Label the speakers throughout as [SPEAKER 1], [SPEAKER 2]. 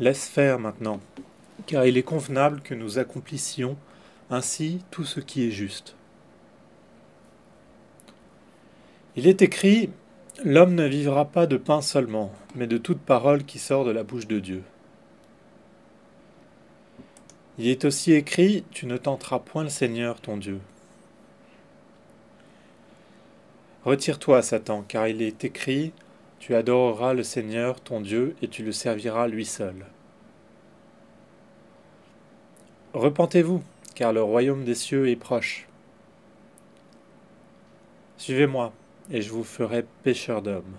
[SPEAKER 1] Laisse faire maintenant, car il est convenable que nous accomplissions ainsi tout ce qui est juste. Il est écrit L'homme ne vivra pas de pain seulement, mais de toute parole qui sort de la bouche de Dieu. Il est aussi écrit Tu ne tenteras point le Seigneur ton Dieu. Retire-toi, Satan, car il est écrit Tu adoreras le Seigneur ton Dieu et tu le serviras lui seul. Repentez-vous, car le royaume des cieux est proche. Suivez-moi, et je vous ferai pécheurs d'hommes.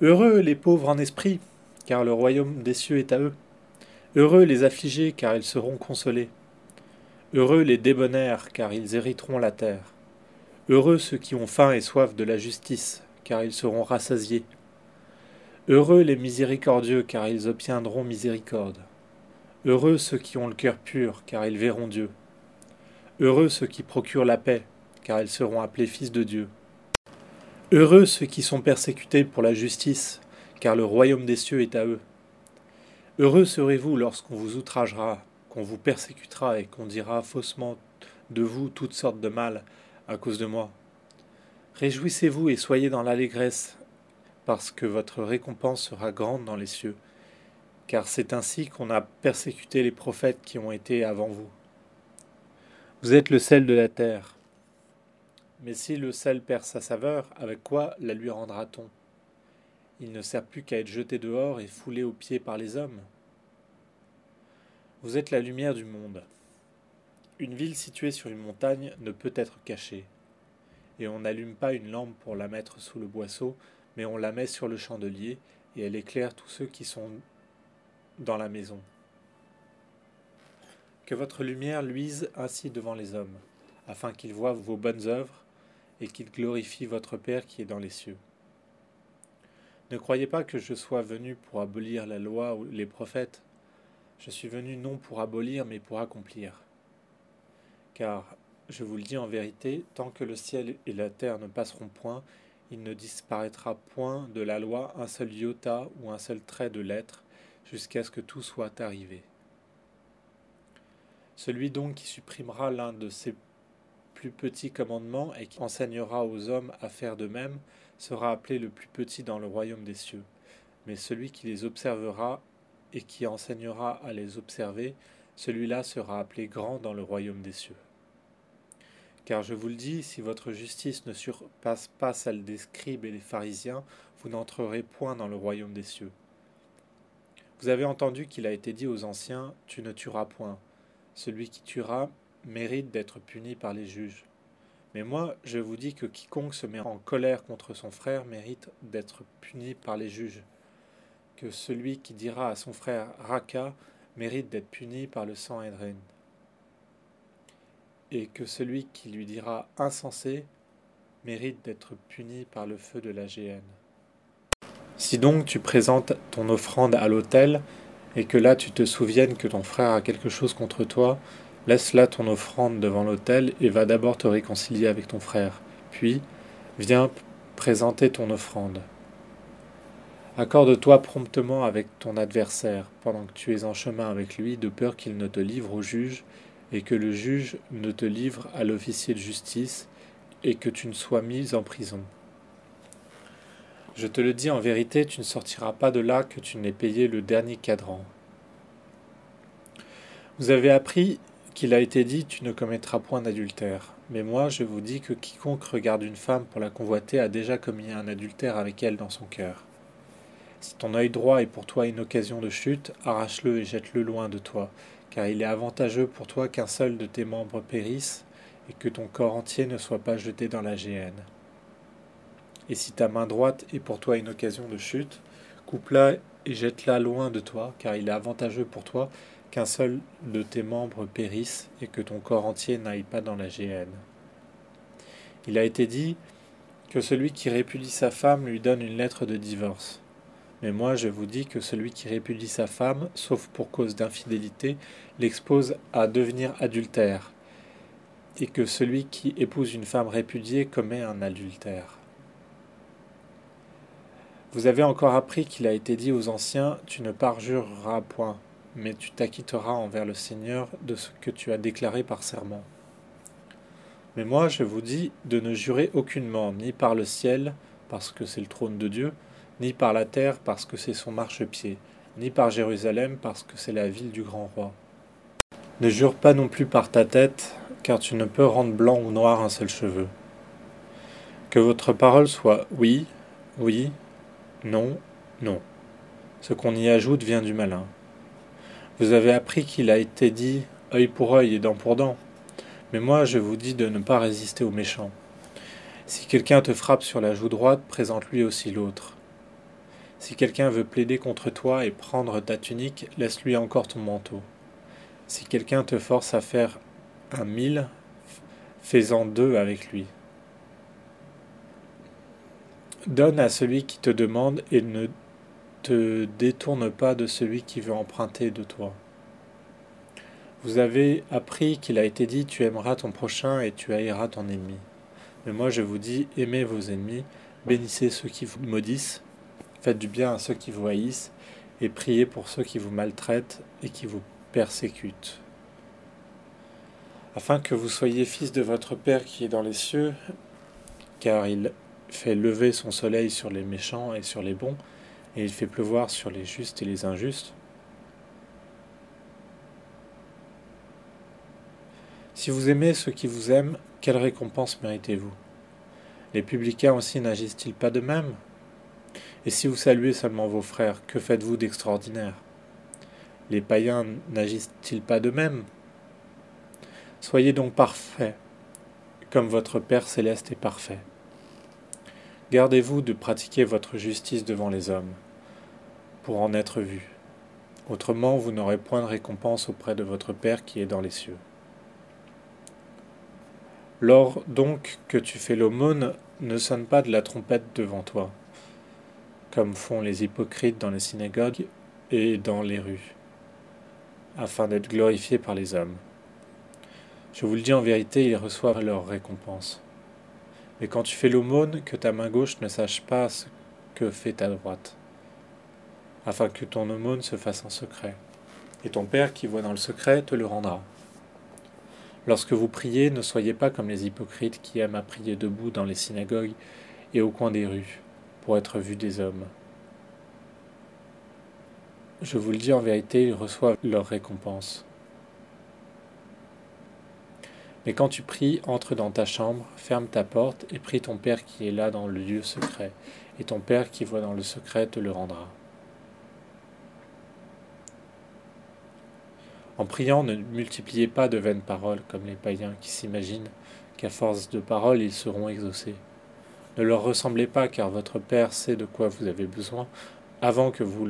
[SPEAKER 1] Heureux les pauvres en esprit, car le royaume des cieux est à eux. Heureux les affligés, car ils seront consolés. Heureux les débonnaires, car ils hériteront la terre. Heureux ceux qui ont faim et soif de la justice, car ils seront rassasiés. Heureux les miséricordieux, car ils obtiendront miséricorde. Heureux ceux qui ont le cœur pur, car ils verront Dieu. Heureux ceux qui procurent la paix, car ils seront appelés fils de Dieu. Heureux ceux qui sont persécutés pour la justice, car le royaume des cieux est à eux. Heureux serez-vous lorsqu'on vous outragera, qu'on vous persécutera et qu'on dira faussement de vous toutes sortes de mal à cause de moi. Réjouissez-vous et soyez dans l'allégresse, parce que votre récompense sera grande dans les cieux, car c'est ainsi qu'on a persécuté les prophètes qui ont été avant vous. Vous êtes le sel de la terre. Mais si le sel perd sa saveur, avec quoi la lui rendra-t-on? Il ne sert plus qu'à être jeté dehors et foulé aux pieds par les hommes. Vous êtes la lumière du monde. Une ville située sur une montagne ne peut être cachée. Et on n'allume pas une lampe pour la mettre sous le boisseau, mais on la met sur le chandelier, et elle éclaire tous ceux qui sont dans la maison. Que votre lumière luise ainsi devant les hommes, afin qu'ils voient vos bonnes œuvres, et qu'ils glorifient votre Père qui est dans les cieux. Ne croyez pas que je sois venu pour abolir la loi ou les prophètes. Je suis venu non pour abolir, mais pour accomplir. Car, je vous le dis en vérité, tant que le ciel et la terre ne passeront point, il ne disparaîtra point de la loi un seul iota ou un seul trait de lettre, jusqu'à ce que tout soit arrivé. Celui donc qui supprimera l'un de ces plus petits commandements et qui enseignera aux hommes à faire de même, sera appelé le plus petit dans le royaume des cieux. Mais celui qui les observera et qui enseignera à les observer, celui-là sera appelé grand dans le royaume des cieux. Car je vous le dis, si votre justice ne surpasse pas celle des scribes et des pharisiens, vous n'entrerez point dans le royaume des cieux. Vous avez entendu qu'il a été dit aux anciens, Tu ne tueras point. Celui qui tuera mérite d'être puni par les juges. Mais moi, je vous dis que quiconque se met en colère contre son frère mérite d'être puni par les juges. Que celui qui dira à son frère Raka mérite d'être puni par le sang Edren. Et que celui qui lui dira insensé mérite d'être puni par le feu de la géhenne. Si donc tu présentes ton offrande à l'autel, et que là tu te souviennes que ton frère a quelque chose contre toi, Laisse là ton offrande devant l'autel et va d'abord te réconcilier avec ton frère. Puis, viens présenter ton offrande. Accorde-toi promptement avec ton adversaire pendant que tu es en chemin avec lui, de peur qu'il ne te livre au juge et que le juge ne te livre à l'officier de justice et que tu ne sois mis en prison. Je te le dis en vérité, tu ne sortiras pas de là que tu n'aies payé le dernier cadran. Vous avez appris qu'il a été dit Tu ne commettras point d'adultère. Mais moi, je vous dis que quiconque regarde une femme pour la convoiter a déjà commis un adultère avec elle dans son cœur. Si ton œil droit est pour toi une occasion de chute, arrache-le et jette-le loin de toi, car il est avantageux pour toi qu'un seul de tes membres périsse, et que ton corps entier ne soit pas jeté dans la géhenne. Et si ta main droite est pour toi une occasion de chute, coupe-la et jette-la loin de toi, car il est avantageux pour toi qu'un seul de tes membres périsse et que ton corps entier n'aille pas dans la géhenne. Il a été dit que celui qui répudie sa femme lui donne une lettre de divorce. Mais moi je vous dis que celui qui répudie sa femme, sauf pour cause d'infidélité, l'expose à devenir adultère, et que celui qui épouse une femme répudiée commet un adultère. Vous avez encore appris qu'il a été dit aux anciens, Tu ne parjureras point, mais tu t'acquitteras envers le Seigneur de ce que tu as déclaré par serment. Mais moi je vous dis de ne jurer aucunement, ni par le ciel, parce que c'est le trône de Dieu, ni par la terre, parce que c'est son marchepied, ni par Jérusalem, parce que c'est la ville du grand roi. Ne jure pas non plus par ta tête, car tu ne peux rendre blanc ou noir un seul cheveu. Que votre parole soit oui, oui, non, non. Ce qu'on y ajoute vient du malin. Vous avez appris qu'il a été dit œil pour œil et dent pour dent. Mais moi, je vous dis de ne pas résister aux méchants. Si quelqu'un te frappe sur la joue droite, présente-lui aussi l'autre. Si quelqu'un veut plaider contre toi et prendre ta tunique, laisse-lui encore ton manteau. Si quelqu'un te force à faire un mille, fais-en deux avec lui. Donne à celui qui te demande et ne te détourne pas de celui qui veut emprunter de toi. Vous avez appris qu'il a été dit tu aimeras ton prochain et tu haïras ton ennemi. Mais moi je vous dis aimez vos ennemis, bénissez ceux qui vous maudissent, faites du bien à ceux qui vous haïssent et priez pour ceux qui vous maltraitent et qui vous persécutent. Afin que vous soyez fils de votre Père qui est dans les cieux, car il fait lever son soleil sur les méchants et sur les bons, et il fait pleuvoir sur les justes et les injustes. Si vous aimez ceux qui vous aiment, quelle récompense méritez-vous? Les publicains aussi n'agissent-ils pas de même? Et si vous saluez seulement vos frères, que faites-vous d'extraordinaire? Les païens n'agissent-ils pas de même Soyez donc parfaits, comme votre Père céleste est parfait. Gardez-vous de pratiquer votre justice devant les hommes, pour en être vu. Autrement, vous n'aurez point de récompense auprès de votre Père qui est dans les cieux. Lors donc que tu fais l'aumône, ne sonne pas de la trompette devant toi, comme font les hypocrites dans les synagogues et dans les rues, afin d'être glorifiés par les hommes. Je vous le dis en vérité, ils reçoivent leur récompense. Mais quand tu fais l'aumône, que ta main gauche ne sache pas ce que fait ta droite, afin que ton aumône se fasse en secret. Et ton Père qui voit dans le secret te le rendra. Lorsque vous priez, ne soyez pas comme les hypocrites qui aiment à prier debout dans les synagogues et au coin des rues, pour être vus des hommes. Je vous le dis en vérité, ils reçoivent leur récompense. Mais quand tu pries, entre dans ta chambre, ferme ta porte et prie ton Père qui est là dans le lieu secret, et ton Père qui voit dans le secret te le rendra. En priant, ne multipliez pas de vaines paroles comme les païens qui s'imaginent qu'à force de paroles ils seront exaucés. Ne leur ressemblez pas car votre Père sait de quoi vous avez besoin avant que vous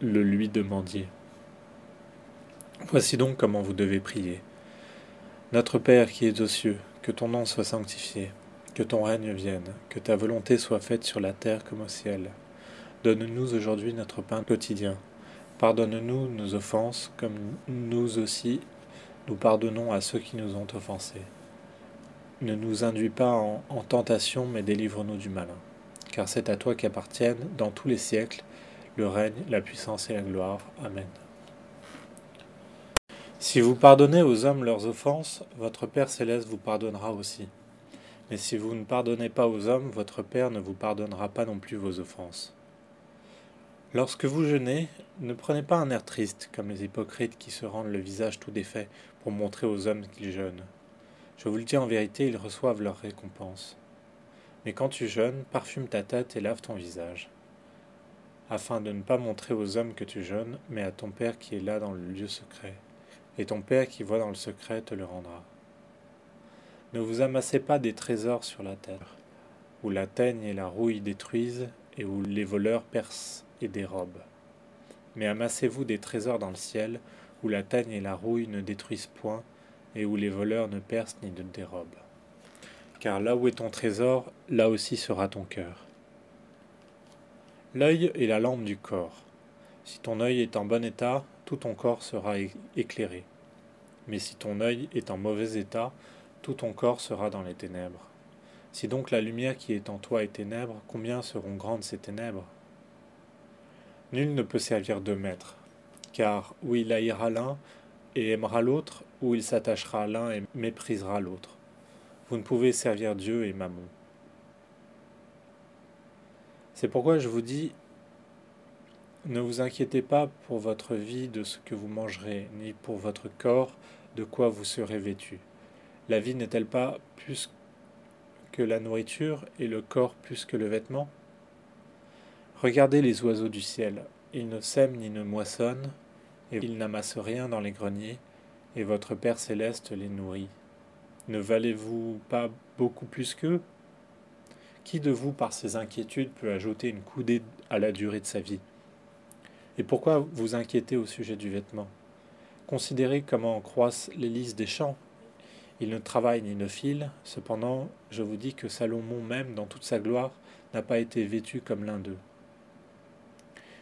[SPEAKER 1] le lui demandiez. Voici donc comment vous devez prier. Notre Père qui es aux cieux, que ton nom soit sanctifié, que ton règne vienne, que ta volonté soit faite sur la terre comme au ciel. Donne-nous aujourd'hui notre pain quotidien. Pardonne-nous nos offenses, comme nous aussi nous pardonnons à ceux qui nous ont offensés. Ne nous induis pas en, en tentation, mais délivre-nous du malin. Car c'est à toi qu'appartiennent, dans tous les siècles, le règne, la puissance et la gloire. Amen. Si vous pardonnez aux hommes leurs offenses, votre Père céleste vous pardonnera aussi. Mais si vous ne pardonnez pas aux hommes, votre Père ne vous pardonnera pas non plus vos offenses. Lorsque vous jeûnez, ne prenez pas un air triste, comme les hypocrites qui se rendent le visage tout défait pour montrer aux hommes qu'ils jeûnent. Je vous le dis en vérité, ils reçoivent leur récompense. Mais quand tu jeûnes, parfume ta tête et lave ton visage, afin de ne pas montrer aux hommes que tu jeûnes, mais à ton Père qui est là dans le lieu secret et ton Père qui voit dans le secret te le rendra. Ne vous amassez pas des trésors sur la terre, où la teigne et la rouille détruisent et où les voleurs percent et dérobent. Mais amassez-vous des trésors dans le ciel, où la teigne et la rouille ne détruisent point, et où les voleurs ne percent ni ne dérobent. Car là où est ton trésor, là aussi sera ton cœur. L'œil est la lampe du corps. Si ton œil est en bon état, tout ton corps sera éclairé. Mais si ton œil est en mauvais état, tout ton corps sera dans les ténèbres. Si donc la lumière qui est en toi est ténèbres, combien seront grandes ces ténèbres? Nul ne peut servir deux maîtres, car ou il haïra l'un et aimera l'autre, ou il s'attachera l'un et méprisera l'autre. Vous ne pouvez servir Dieu et Mammon. C'est pourquoi je vous dis, ne vous inquiétez pas pour votre vie de ce que vous mangerez, ni pour votre corps de quoi vous serez vêtu. La vie n'est-elle pas plus que la nourriture et le corps plus que le vêtement? Regardez les oiseaux du ciel, ils ne sèment ni ne moissonnent, et ils n'amassent rien dans les greniers, et votre Père céleste les nourrit. Ne valez-vous pas beaucoup plus qu'eux? Qui de vous, par ses inquiétudes, peut ajouter une coudée à la durée de sa vie? Et pourquoi vous inquiétez au sujet du vêtement? Considérez comment croissent les lys des champs. Ils ne travaillent ni ne filent, cependant, je vous dis que Salomon même, dans toute sa gloire, n'a pas été vêtu comme l'un d'eux.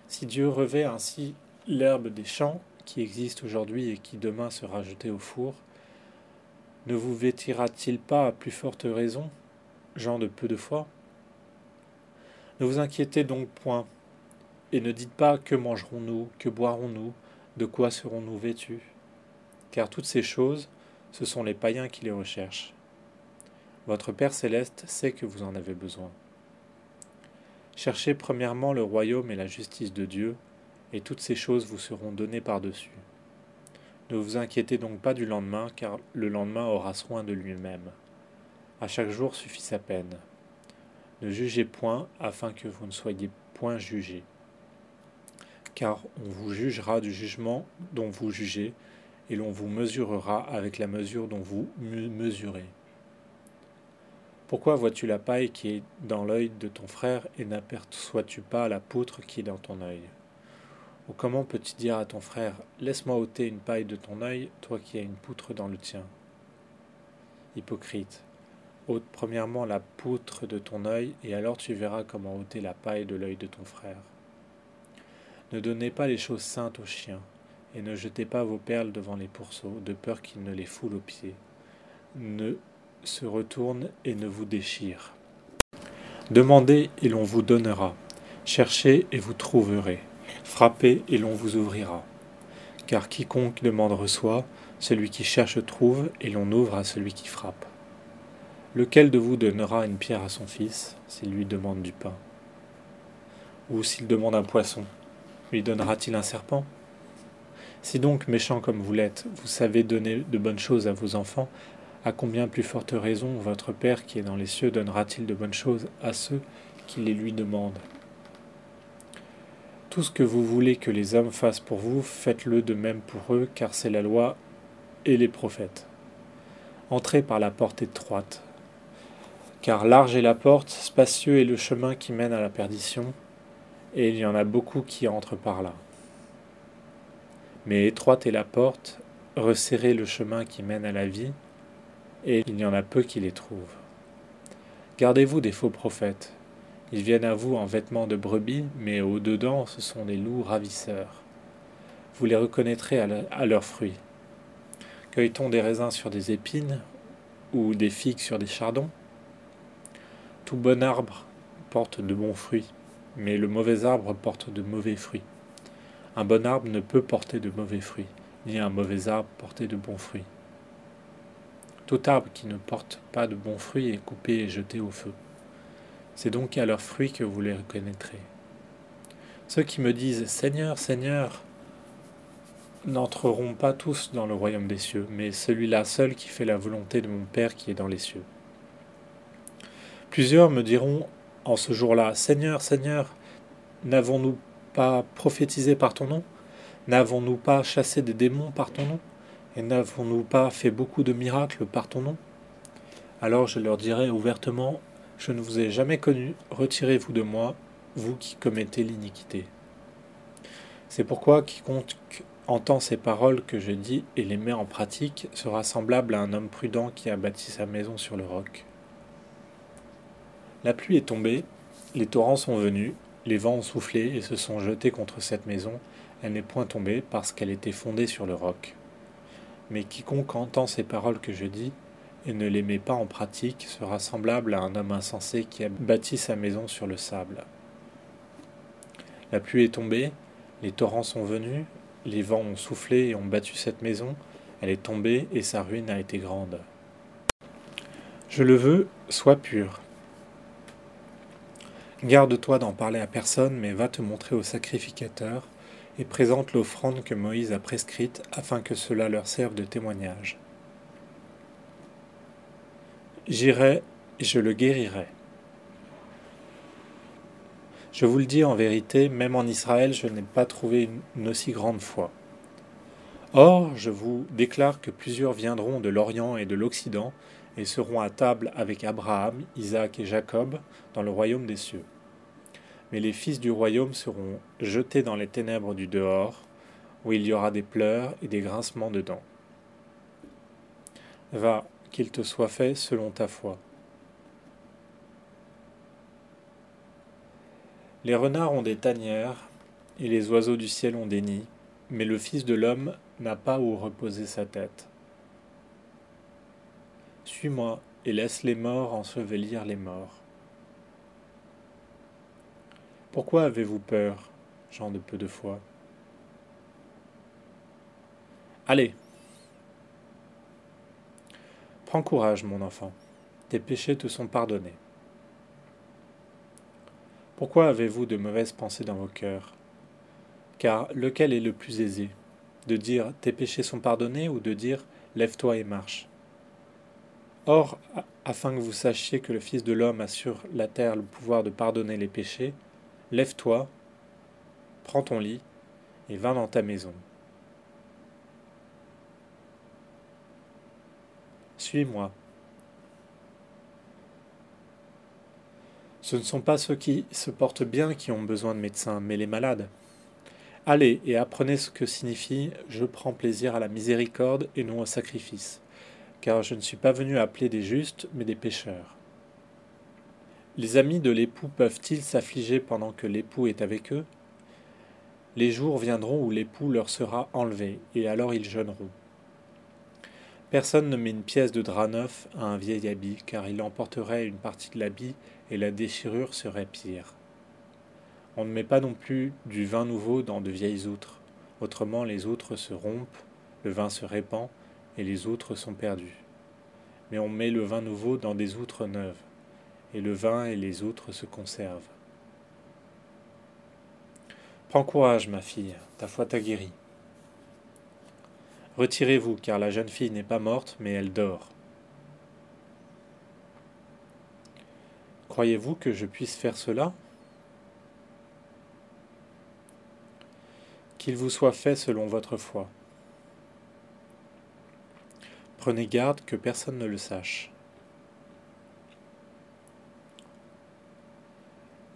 [SPEAKER 1] Si Dieu revêt ainsi l'herbe des champs, qui existe aujourd'hui et qui demain sera jetée au four, ne vous vêtira-t-il pas à plus forte raison, gens de peu de foi? Ne vous inquiétez donc point, et ne dites pas que mangerons-nous, que boirons-nous, de quoi serons-nous vêtus Car toutes ces choses, ce sont les païens qui les recherchent. Votre Père céleste sait que vous en avez besoin. Cherchez premièrement le royaume et la justice de Dieu, et toutes ces choses vous seront données par-dessus. Ne vous inquiétez donc pas du lendemain, car le lendemain aura soin de lui-même. À chaque jour suffit sa peine. Ne jugez point, afin que vous ne soyez point jugés. Car on vous jugera du jugement dont vous jugez, et l'on vous mesurera avec la mesure dont vous mesurez. Pourquoi vois-tu la paille qui est dans l'œil de ton frère et n'aperçois-tu pas la poutre qui est dans ton œil? Ou comment peux-tu dire à ton frère Laisse-moi ôter une paille de ton œil, toi qui as une poutre dans le tien? Hypocrite, ôte premièrement la poutre de ton œil, et alors tu verras comment ôter la paille de l'œil de ton frère. Ne donnez pas les choses saintes aux chiens, et ne jetez pas vos perles devant les pourceaux, de peur qu'ils ne les foulent aux pieds. Ne se retourne et ne vous déchire. Demandez et l'on vous donnera. Cherchez et vous trouverez. Frappez et l'on vous ouvrira. Car quiconque demande reçoit, celui qui cherche trouve, et l'on ouvre à celui qui frappe. Lequel de vous donnera une pierre à son fils s'il lui demande du pain? Ou s'il demande un poisson, lui donnera-t-il un serpent? Si donc, méchant comme vous l'êtes, vous savez donner de bonnes choses à vos enfants, à combien plus forte raison votre Père qui est dans les cieux donnera-t-il de bonnes choses à ceux qui les lui demandent? Tout ce que vous voulez que les hommes fassent pour vous, faites-le de même pour eux, car c'est la loi et les prophètes. Entrez par la porte étroite, car large est la porte, spacieux est le chemin qui mène à la perdition, et il y en a beaucoup qui entrent par là. Mais étroite est la porte, resserrez le chemin qui mène à la vie, et il y en a peu qui les trouvent. Gardez-vous des faux prophètes, ils viennent à vous en vêtements de brebis, mais au-dedans, ce sont des loups ravisseurs. Vous les reconnaîtrez à, leurs fruits. Cueille-t-on des raisins sur des épines ou des figues sur des chardons? Tout bon arbre porte de bons fruits, mais le mauvais arbre porte de mauvais fruits. Un bon arbre ne peut porter de mauvais fruits, ni un mauvais arbre porter de bons fruits. Tout arbre qui ne porte pas de bons fruits est coupé et jeté au feu. C'est donc à leurs fruits que vous les reconnaîtrez. Ceux qui me disent Seigneur, Seigneur, n'entreront pas tous dans le royaume des cieux, mais celui-là seul qui fait la volonté de mon Père qui est dans les cieux. Plusieurs me diront en ce jour-là, Seigneur, Seigneur, n'avons-nous pas prophétisé par ton nom? N'avons-nous pas chassé des démons par ton nom? Et n'avons-nous pas fait beaucoup de miracles par ton nom? Alors je leur dirai ouvertement, je ne vous ai jamais connu, retirez-vous de moi, vous qui commettez l'iniquité. C'est pourquoi quiconque entend ces paroles que je dis et les met en pratique sera semblable à un homme prudent qui a bâti sa maison sur le roc. La pluie est tombée, les torrents sont venus, les vents ont soufflé et se sont jetés contre cette maison, elle n'est point tombée parce qu'elle était fondée sur le roc. Mais quiconque entend ces paroles que je dis et ne les met pas en pratique sera semblable à un homme insensé qui a bâti sa maison sur le sable. La pluie est tombée, les torrents sont venus, les vents ont soufflé et ont battu cette maison, elle est tombée et sa ruine a été grande. Je le veux, sois pur. Garde-toi d'en parler à personne, mais va te montrer au sacrificateur et présente l'offrande que Moïse a prescrite afin que cela leur serve de témoignage. J'irai et je le guérirai. Je vous le dis en vérité, même en Israël, je n'ai pas trouvé une aussi grande foi. Or, je vous déclare que plusieurs viendront de l'Orient et de l'Occident et seront à table avec Abraham, Isaac et Jacob dans le royaume des cieux. Mais les fils du royaume seront jetés dans les ténèbres du dehors, où il y aura des pleurs et des grincements de dents. Va, qu'il te soit fait selon ta foi. Les renards ont des tanières, et les oiseaux du ciel ont des nids, mais le Fils de l'homme n'a pas où reposer sa tête. Suis-moi et laisse les morts ensevelir les morts. Pourquoi avez-vous peur, gens de peu de foi? Allez Prends courage, mon enfant, tes péchés te sont pardonnés. Pourquoi avez-vous de mauvaises pensées dans vos cœurs? Car lequel est le plus aisé? De dire tes péchés sont pardonnés ou de dire lève-toi et marche Or, afin que vous sachiez que le Fils de l'homme a sur la terre le pouvoir de pardonner les péchés, lève-toi, prends ton lit et va dans ta maison. Suis-moi. Ce ne sont pas ceux qui se portent bien qui ont besoin de médecins, mais les malades. Allez et apprenez ce que signifie Je prends plaisir à la miséricorde et non au sacrifice, car je ne suis pas venu appeler des justes, mais des pécheurs. Les amis de l'époux peuvent-ils s'affliger pendant que l'époux est avec eux? Les jours viendront où l'époux leur sera enlevé, et alors ils jeûneront. Personne ne met une pièce de drap neuf à un vieil habit, car il emporterait une partie de l'habit et la déchirure serait pire. On ne met pas non plus du vin nouveau dans de vieilles outres, autrement les outres se rompent, le vin se répand, et les outres sont perdues. Mais on met le vin nouveau dans des outres neuves, et le vin et les outres se conservent. Prends courage, ma fille, ta foi t'a guérie. Retirez-vous, car la jeune fille n'est pas morte, mais elle dort. Croyez-vous que je puisse faire cela? Qu'il vous soit fait selon votre foi. Prenez garde que personne ne le sache.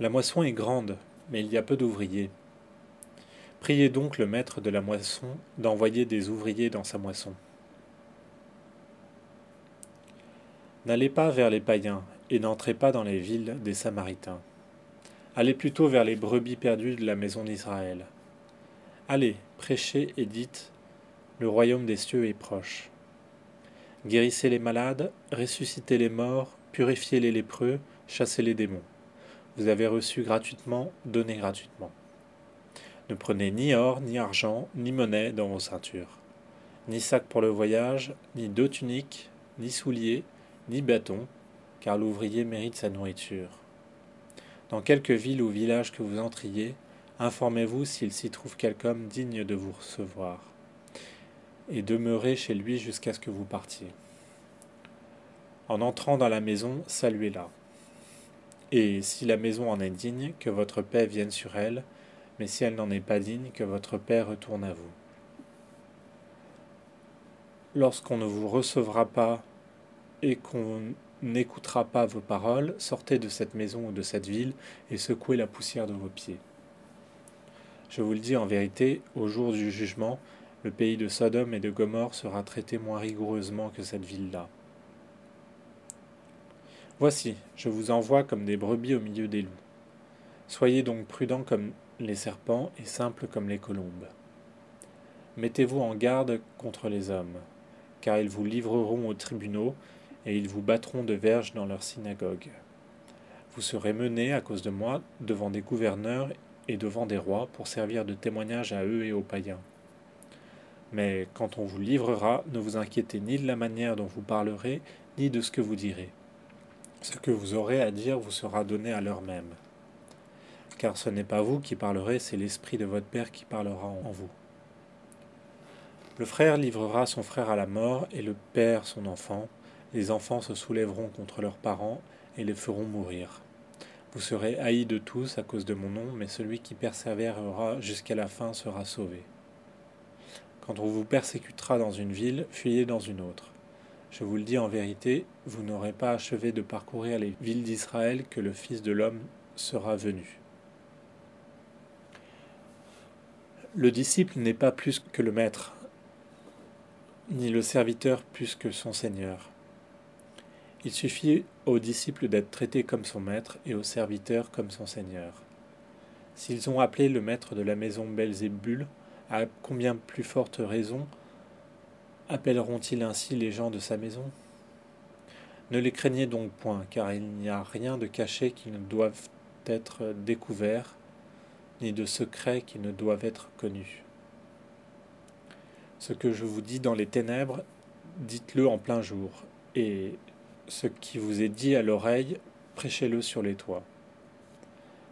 [SPEAKER 1] La moisson est grande, mais il y a peu d'ouvriers. Priez donc le maître de la moisson d'envoyer des ouvriers dans sa moisson. N'allez pas vers les païens et n'entrez pas dans les villes des Samaritains. Allez plutôt vers les brebis perdues de la maison d'Israël. Allez, prêchez et dites, le royaume des cieux est proche. Guérissez les malades, ressuscitez les morts, purifiez les lépreux, chassez les démons. Vous avez reçu gratuitement, donnez gratuitement. Ne prenez ni or, ni argent, ni monnaie dans vos ceintures, ni sac pour le voyage, ni deux tuniques, ni souliers, ni bâtons, car l'ouvrier mérite sa nourriture. Dans quelque ville ou village que vous entriez, informez-vous s'il s'y trouve quelque homme digne de vous recevoir, et demeurez chez lui jusqu'à ce que vous partiez. En entrant dans la maison, saluez-la. Et si la maison en est digne, que votre paix vienne sur elle, mais si elle n'en est pas digne, que votre Père retourne à vous. Lorsqu'on ne vous recevra pas et qu'on n'écoutera pas vos paroles, sortez de cette maison ou de cette ville et secouez la poussière de vos pieds. Je vous le dis en vérité, au jour du jugement, le pays de Sodome et de Gomorre sera traité moins rigoureusement que cette ville-là. Voici, je vous envoie comme des brebis au milieu des loups. Soyez donc prudents comme les serpents et simples comme les colombes. Mettez-vous en garde contre les hommes, car ils vous livreront aux tribunaux, et ils vous battront de verges dans leur synagogue. Vous serez menés, à cause de moi, devant des gouverneurs et devant des rois pour servir de témoignage à eux et aux païens. Mais quand on vous livrera, ne vous inquiétez ni de la manière dont vous parlerez, ni de ce que vous direz. Ce que vous aurez à dire vous sera donné à l'heure même. Car ce n'est pas vous qui parlerez, c'est l'Esprit de votre Père qui parlera en vous. Le frère livrera son frère à la mort, et le père son enfant. Les enfants se soulèveront contre leurs parents, et les feront mourir. Vous serez haïs de tous à cause de mon nom, mais celui qui persévérera jusqu'à la fin sera sauvé. Quand on vous persécutera dans une ville, fuyez dans une autre. Je vous le dis en vérité, vous n'aurez pas achevé de parcourir les villes d'Israël que le Fils de l'homme sera venu. Le disciple n'est pas plus que le maître, ni le serviteur plus que son Seigneur. Il suffit au disciple d'être traité comme son maître et au serviteur comme son seigneur. S'ils ont appelé le maître de la maison Belzébul, à combien plus forte raison appelleront-ils ainsi les gens de sa maison? Ne les craignez donc point, car il n'y a rien de caché qui ne doive être découvert, ni de secret qui ne doivent être connus. Ce que je vous dis dans les ténèbres, dites-le en plein jour, et ce qui vous est dit à l'oreille, prêchez-le sur les toits.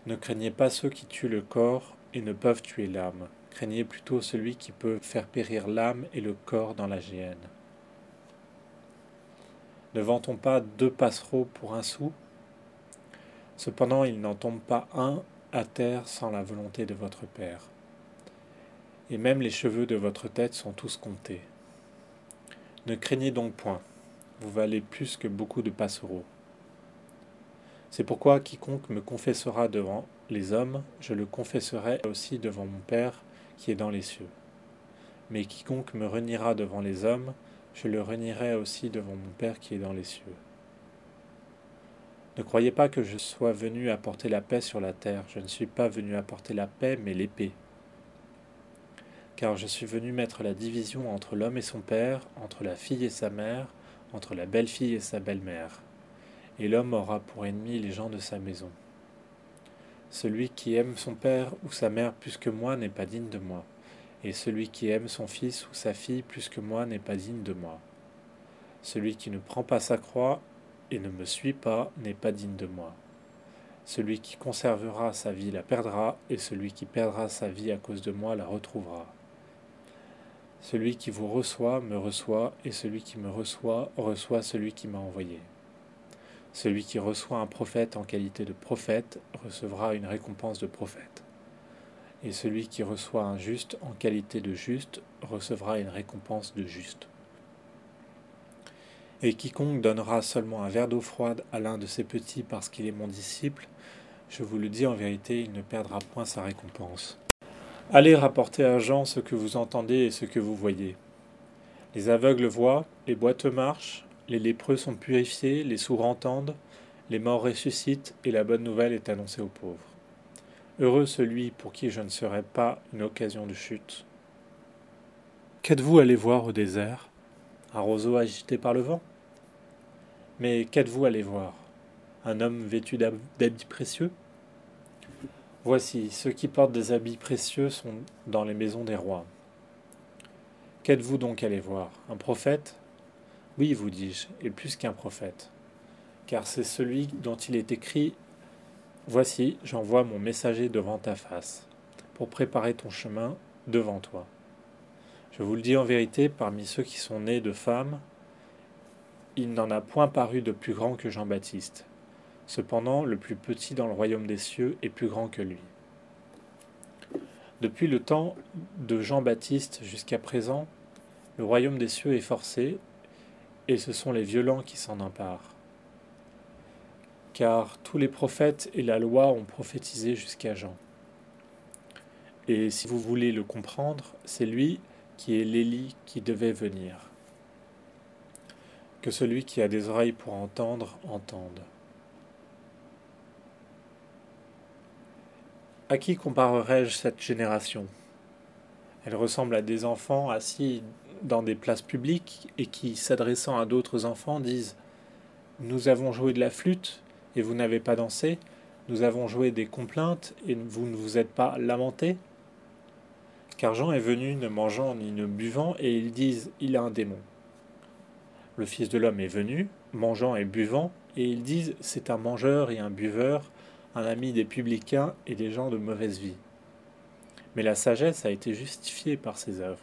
[SPEAKER 1] Ne craignez pas ceux qui tuent le corps et ne peuvent tuer l'âme. Craignez plutôt celui qui peut faire périr l'âme et le corps dans la géhenne. Ne vend-on pas deux passereaux pour un sou Cependant, il n'en tombe pas un à terre sans la volonté de votre Père. Et même les cheveux de votre tête sont tous comptés. Ne craignez donc point vous valez plus que beaucoup de passereaux. C'est pourquoi quiconque me confessera devant les hommes, je le confesserai aussi devant mon Père qui est dans les cieux. Mais quiconque me reniera devant les hommes, je le renierai aussi devant mon Père qui est dans les cieux. Ne croyez pas que je sois venu apporter la paix sur la terre, je ne suis pas venu apporter la paix, mais l'épée. Car je suis venu mettre la division entre l'homme et son père, entre la fille et sa mère, entre la belle-fille et sa belle-mère, et l'homme aura pour ennemi les gens de sa maison. Celui qui aime son père ou sa mère plus que moi n'est pas digne de moi, et celui qui aime son fils ou sa fille plus que moi n'est pas digne de moi. Celui qui ne prend pas sa croix et ne me suit pas n'est pas digne de moi. Celui qui conservera sa vie la perdra, et celui qui perdra sa vie à cause de moi la retrouvera. Celui qui vous reçoit me reçoit, et celui qui me reçoit reçoit celui qui m'a envoyé. Celui qui reçoit un prophète en qualité de prophète recevra une récompense de prophète. Et celui qui reçoit un juste en qualité de juste recevra une récompense de juste. Et quiconque donnera seulement un verre d'eau froide à l'un de ses petits parce qu'il est mon disciple, je vous le dis en vérité, il ne perdra point sa récompense. Allez rapporter à Jean ce que vous entendez et ce que vous voyez. Les aveugles voient, les boiteux marchent, les lépreux sont purifiés, les sourds entendent, les morts ressuscitent, et la bonne nouvelle est annoncée aux pauvres. Heureux celui pour qui je ne serai pas une occasion de chute. Qu'êtes-vous allé voir au désert? Un roseau agité par le vent? Mais qu'êtes-vous allé voir? Un homme vêtu d'habits précieux? Voici, ceux qui portent des habits précieux sont dans les maisons des rois. Qu'êtes-vous donc allé voir? Un prophète? Oui, vous dis-je, et plus qu'un prophète. Car c'est celui dont il est écrit Voici, j'envoie mon messager devant ta face, pour préparer ton chemin devant toi. Je vous le dis en vérité, parmi ceux qui sont nés de femmes, il n'en a point paru de plus grand que Jean-Baptiste. Cependant, le plus petit dans le royaume des cieux est plus grand que lui. Depuis le temps de Jean-Baptiste jusqu'à présent, le royaume des cieux est forcé, et ce sont les violents qui s'en emparent. Car tous les prophètes et la loi ont prophétisé jusqu'à Jean. Et si vous voulez le comprendre, c'est lui qui est l'Élie qui devait venir. Que celui qui a des oreilles pour entendre, entende. À qui comparerais-je cette génération? Elle ressemble à des enfants assis dans des places publiques et qui, s'adressant à d'autres enfants, disent Nous avons joué de la flûte, et vous n'avez pas dansé. Nous avons joué des complaintes, et vous ne vous êtes pas lamenté. Car Jean est venu ne mangeant ni ne buvant, et ils disent Il a un démon. Le Fils de l'homme est venu, mangeant et buvant, et ils disent C'est un mangeur et un buveur, un ami des publicains et des gens de mauvaise vie. Mais la sagesse a été justifiée par ses œuvres.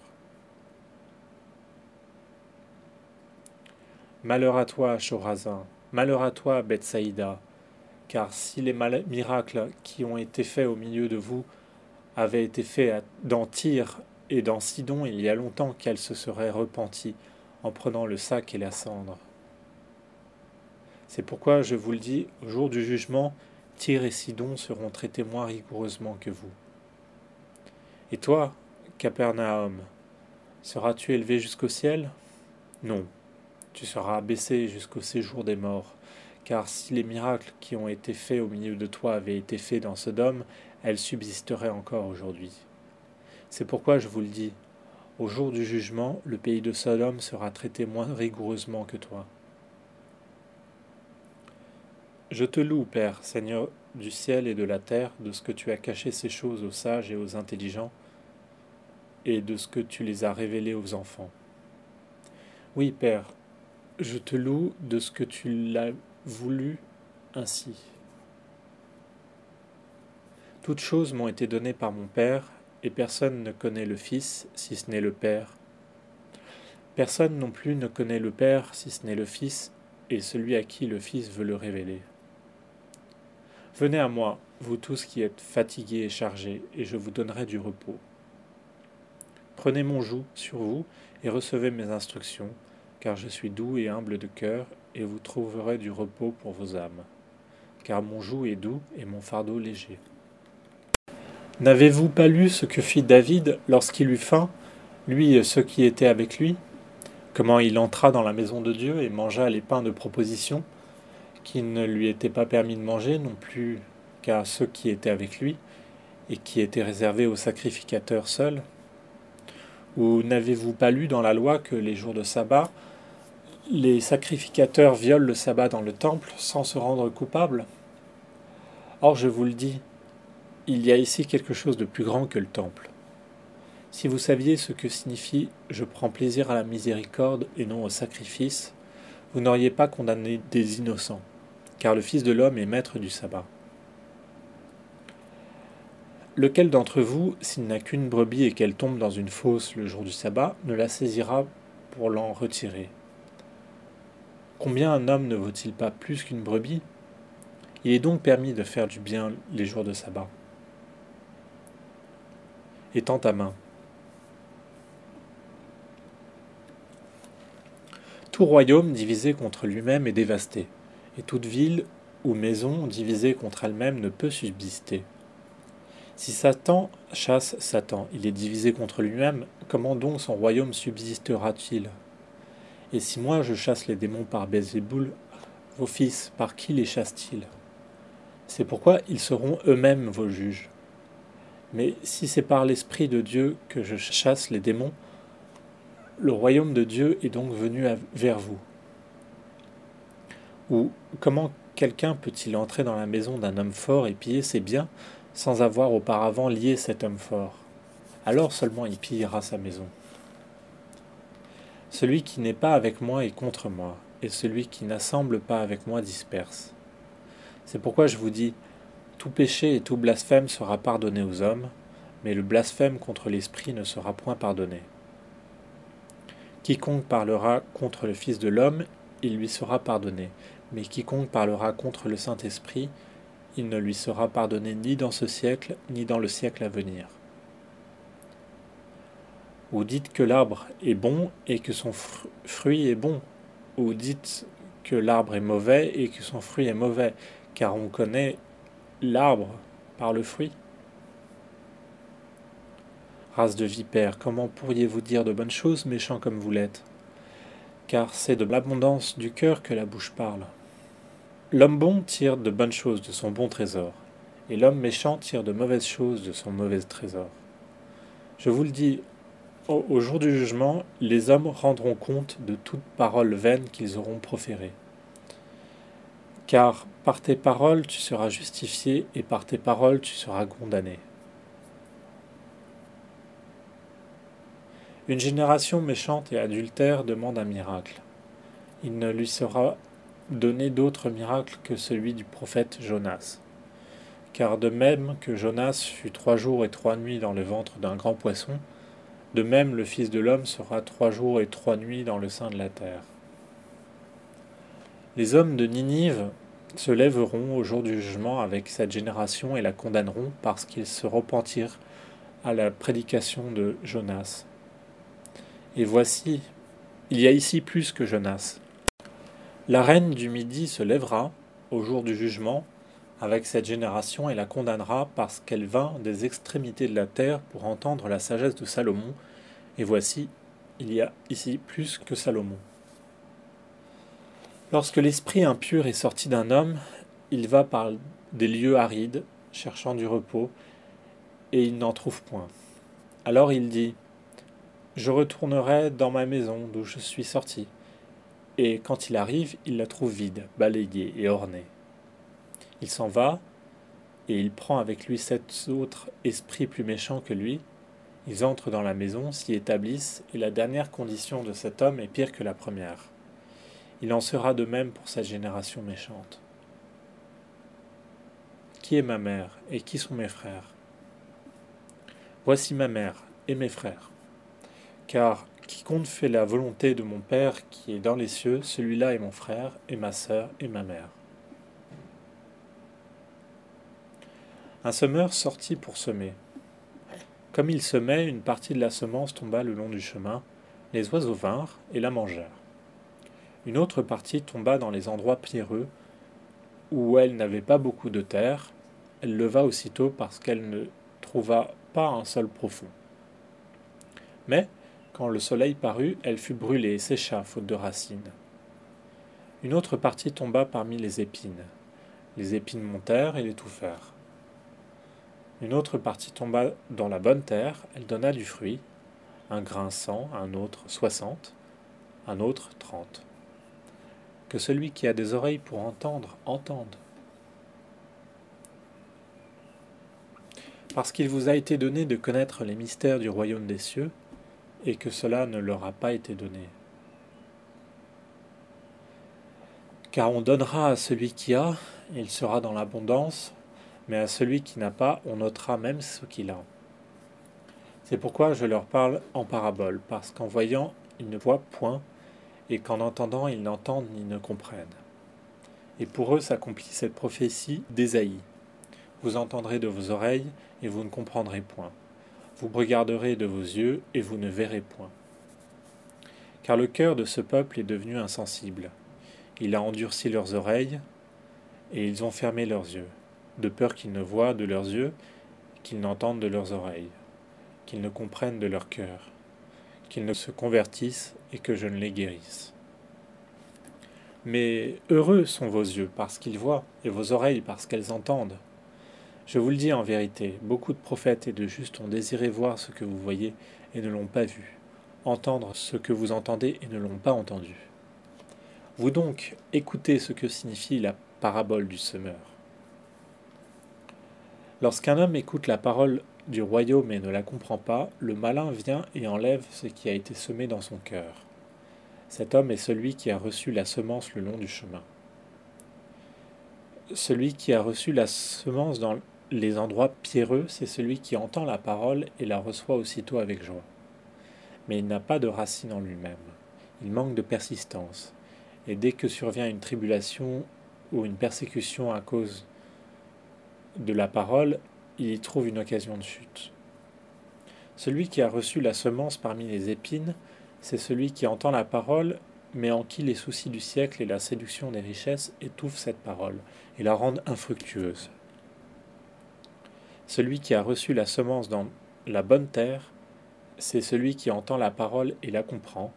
[SPEAKER 1] Malheur à toi, Chorazin, malheur à toi, Bethsaïda, car si les miracles qui ont été faits au milieu de vous avaient été faits dans Tyr et dans Sidon il y a longtemps qu'elle se serait repentie en prenant le sac et la cendre. C'est pourquoi je vous le dis, au jour du jugement, Tyr et Sidon seront traités moins rigoureusement que vous. Et toi, Capernaum, seras-tu élevé jusqu'au ciel? Non, tu seras abaissé jusqu'au séjour des morts, car si les miracles qui ont été faits au milieu de toi avaient été faits dans Sodome, elles subsisteraient encore aujourd'hui. C'est pourquoi je vous le dis, au jour du jugement, le pays de Sodome sera traité moins rigoureusement que toi. Je te loue, Père, Seigneur du ciel et de la terre, de ce que tu as caché ces choses aux sages et aux intelligents, et de ce que tu les as révélées aux enfants. Oui, Père, je te loue de ce que tu l'as voulu ainsi. Toutes choses m'ont été données par mon Père, et personne ne connaît le Fils si ce n'est le Père. Personne non plus ne connaît le Père si ce n'est le Fils, et celui à qui le Fils veut le révéler. Venez à moi, vous tous qui êtes fatigués et chargés, et je vous donnerai du repos. Prenez mon joug sur vous et recevez mes instructions, car je suis doux et humble de cœur, et vous trouverez du repos pour vos âmes. Car mon joug est doux et mon fardeau léger. N'avez-vous pas lu ce que fit David lorsqu'il eut faim, lui et ceux qui étaient avec lui? Comment il entra dans la maison de Dieu et mangea les pains de proposition, qui ne lui étaient pas permis de manger non plus qu'à ceux qui étaient avec lui, et qui étaient réservés aux sacrificateurs seuls? Ou n'avez-vous pas lu dans la loi que les jours de sabbat, les sacrificateurs violent le sabbat dans le temple sans se rendre coupables? Or, je vous le dis, il y a ici quelque chose de plus grand que le temple. Si vous saviez ce que signifie je prends plaisir à la miséricorde et non au sacrifice, vous n'auriez pas condamné des innocents, car le Fils de l'homme est maître du sabbat. Lequel d'entre vous, s'il n'a qu'une brebis et qu'elle tombe dans une fosse le jour du sabbat, ne la saisira pour l'en retirer? Combien un homme ne vaut-il pas plus qu'une brebis? Il est donc permis de faire du bien les jours de sabbat. Étends ta main. Tout royaume divisé contre lui-même est dévasté, et toute ville ou maison divisée contre elle-même ne peut subsister. Si Satan chasse Satan, il est divisé contre lui-même, comment donc son royaume subsistera-t-il? Et si moi je chasse les démons par Bézéboul, vos fils, par qui les chassent-ils? C'est pourquoi ils seront eux-mêmes vos juges. Mais si c'est par l'Esprit de Dieu que je chasse les démons, le royaume de Dieu est donc venu vers vous. Ou comment quelqu'un peut-il entrer dans la maison d'un homme fort et piller ses biens sans avoir auparavant lié cet homme fort? Alors seulement il pillera sa maison. Celui qui n'est pas avec moi est contre moi, et celui qui n'assemble pas avec moi disperse. C'est pourquoi je vous dis, tout péché et tout blasphème sera pardonné aux hommes, mais le blasphème contre l'Esprit ne sera point pardonné. Quiconque parlera contre le Fils de l'homme, il lui sera pardonné, mais quiconque parlera contre le Saint-Esprit, il ne lui sera pardonné ni dans ce siècle, ni dans le siècle à venir. Ou dites que l'arbre est bon et que son fruit est bon. Ou dites que l'arbre est mauvais et que son fruit est mauvais, car on connaît l'arbre par le fruit. Race de vipères, comment pourriez-vous dire de bonnes choses, méchants comme vous l'êtes? Car c'est de l'abondance du cœur que la bouche parle. L'homme bon tire de bonnes choses de son bon trésor, et l'homme méchant tire de mauvaises choses de son mauvais trésor. Je vous le dis, au jour du jugement, les hommes rendront compte de toute parole vaine qu'ils auront proférée. Car par tes paroles tu seras justifié et par tes paroles tu seras condamné. Une génération méchante et adultère demande un miracle. Il ne lui sera donné d'autre miracle que celui du prophète Jonas. Car de même que Jonas fut trois jours et trois nuits dans le ventre d'un grand poisson, de même le Fils de l'homme sera trois jours et trois nuits dans le sein de la terre. Les hommes de Ninive se lèveront au jour du jugement avec cette génération et la condamneront parce qu'ils se repentirent à la prédication de Jonas. Et voici, il y a ici plus que Jonas. La reine du Midi se lèvera au jour du jugement avec cette génération et la condamnera parce qu'elle vint des extrémités de la terre pour entendre la sagesse de Salomon. Et voici, il y a ici plus que Salomon. Lorsque l'esprit impur est sorti d'un homme, il va par des lieux arides, cherchant du repos, et il n'en trouve point. Alors il dit Je retournerai dans ma maison d'où je suis sorti. Et quand il arrive, il la trouve vide, balayée et ornée. Il s'en va, et il prend avec lui sept autres esprits plus méchants que lui. Ils entrent dans la maison, s'y établissent, et la dernière condition de cet homme est pire que la première. Il en sera de même pour cette génération méchante. Qui est ma mère et qui sont mes frères? Voici ma mère et mes frères. Car quiconque fait la volonté de mon Père qui est dans les cieux, celui-là est mon frère et ma sœur et ma mère. Un semeur sortit pour semer. Comme il semait, une partie de la semence tomba le long du chemin, les oiseaux vinrent et la mangèrent. Une autre partie tomba dans les endroits pierreux, où elle n'avait pas beaucoup de terre. Elle leva aussitôt parce qu'elle ne trouva pas un sol profond. Mais, quand le soleil parut, elle fut brûlée et sécha, faute de racines. Une autre partie tomba parmi les épines. Les épines montèrent et l'étouffèrent. Une autre partie tomba dans la bonne terre, elle donna du fruit, un grain cent, un autre soixante, un autre trente que celui qui a des oreilles pour entendre entende. Parce qu'il vous a été donné de connaître les mystères du royaume des cieux, et que cela ne leur a pas été donné. Car on donnera à celui qui a, il sera dans l'abondance, mais à celui qui n'a pas, on notera même ce qu'il a. C'est pourquoi je leur parle en parabole, parce qu'en voyant, ils ne voient point, et qu'en entendant ils n'entendent ni ne comprennent. Et pour eux s'accomplit cette prophétie d'Ésaïe. Vous entendrez de vos oreilles, et vous ne comprendrez point. Vous regarderez de vos yeux, et vous ne verrez point. Car le cœur de ce peuple est devenu insensible. Il a endurci leurs oreilles, et ils ont fermé leurs yeux, de peur qu'ils ne voient de leurs yeux, qu'ils n'entendent de leurs oreilles, qu'ils ne comprennent de leur cœur, qu'ils ne se convertissent et que je ne les guérisse. Mais heureux sont vos yeux parce qu'ils voient, et vos oreilles parce qu'elles entendent. Je vous le dis en vérité, beaucoup de prophètes et de justes ont désiré voir ce que vous voyez et ne l'ont pas vu, entendre ce que vous entendez et ne l'ont pas entendu. Vous donc, écoutez ce que signifie la parabole du semeur. Lorsqu'un homme écoute la parole du royaume et ne la comprend pas, le malin vient et enlève ce qui a été semé dans son cœur. Cet homme est celui qui a reçu la semence le long du chemin. Celui qui a reçu la semence dans les endroits pierreux, c'est celui qui entend la parole et la reçoit aussitôt avec joie. Mais il n'a pas de racine en lui-même. Il manque de persistance. Et dès que survient une tribulation ou une persécution à cause de la parole, il y trouve une occasion de chute. Celui qui a reçu la semence parmi les épines, c'est celui qui entend la parole, mais en qui les soucis du siècle et la séduction des richesses étouffent cette parole et la rendent infructueuse. Celui qui a reçu la semence dans la bonne terre, c'est celui qui entend la parole et la comprend.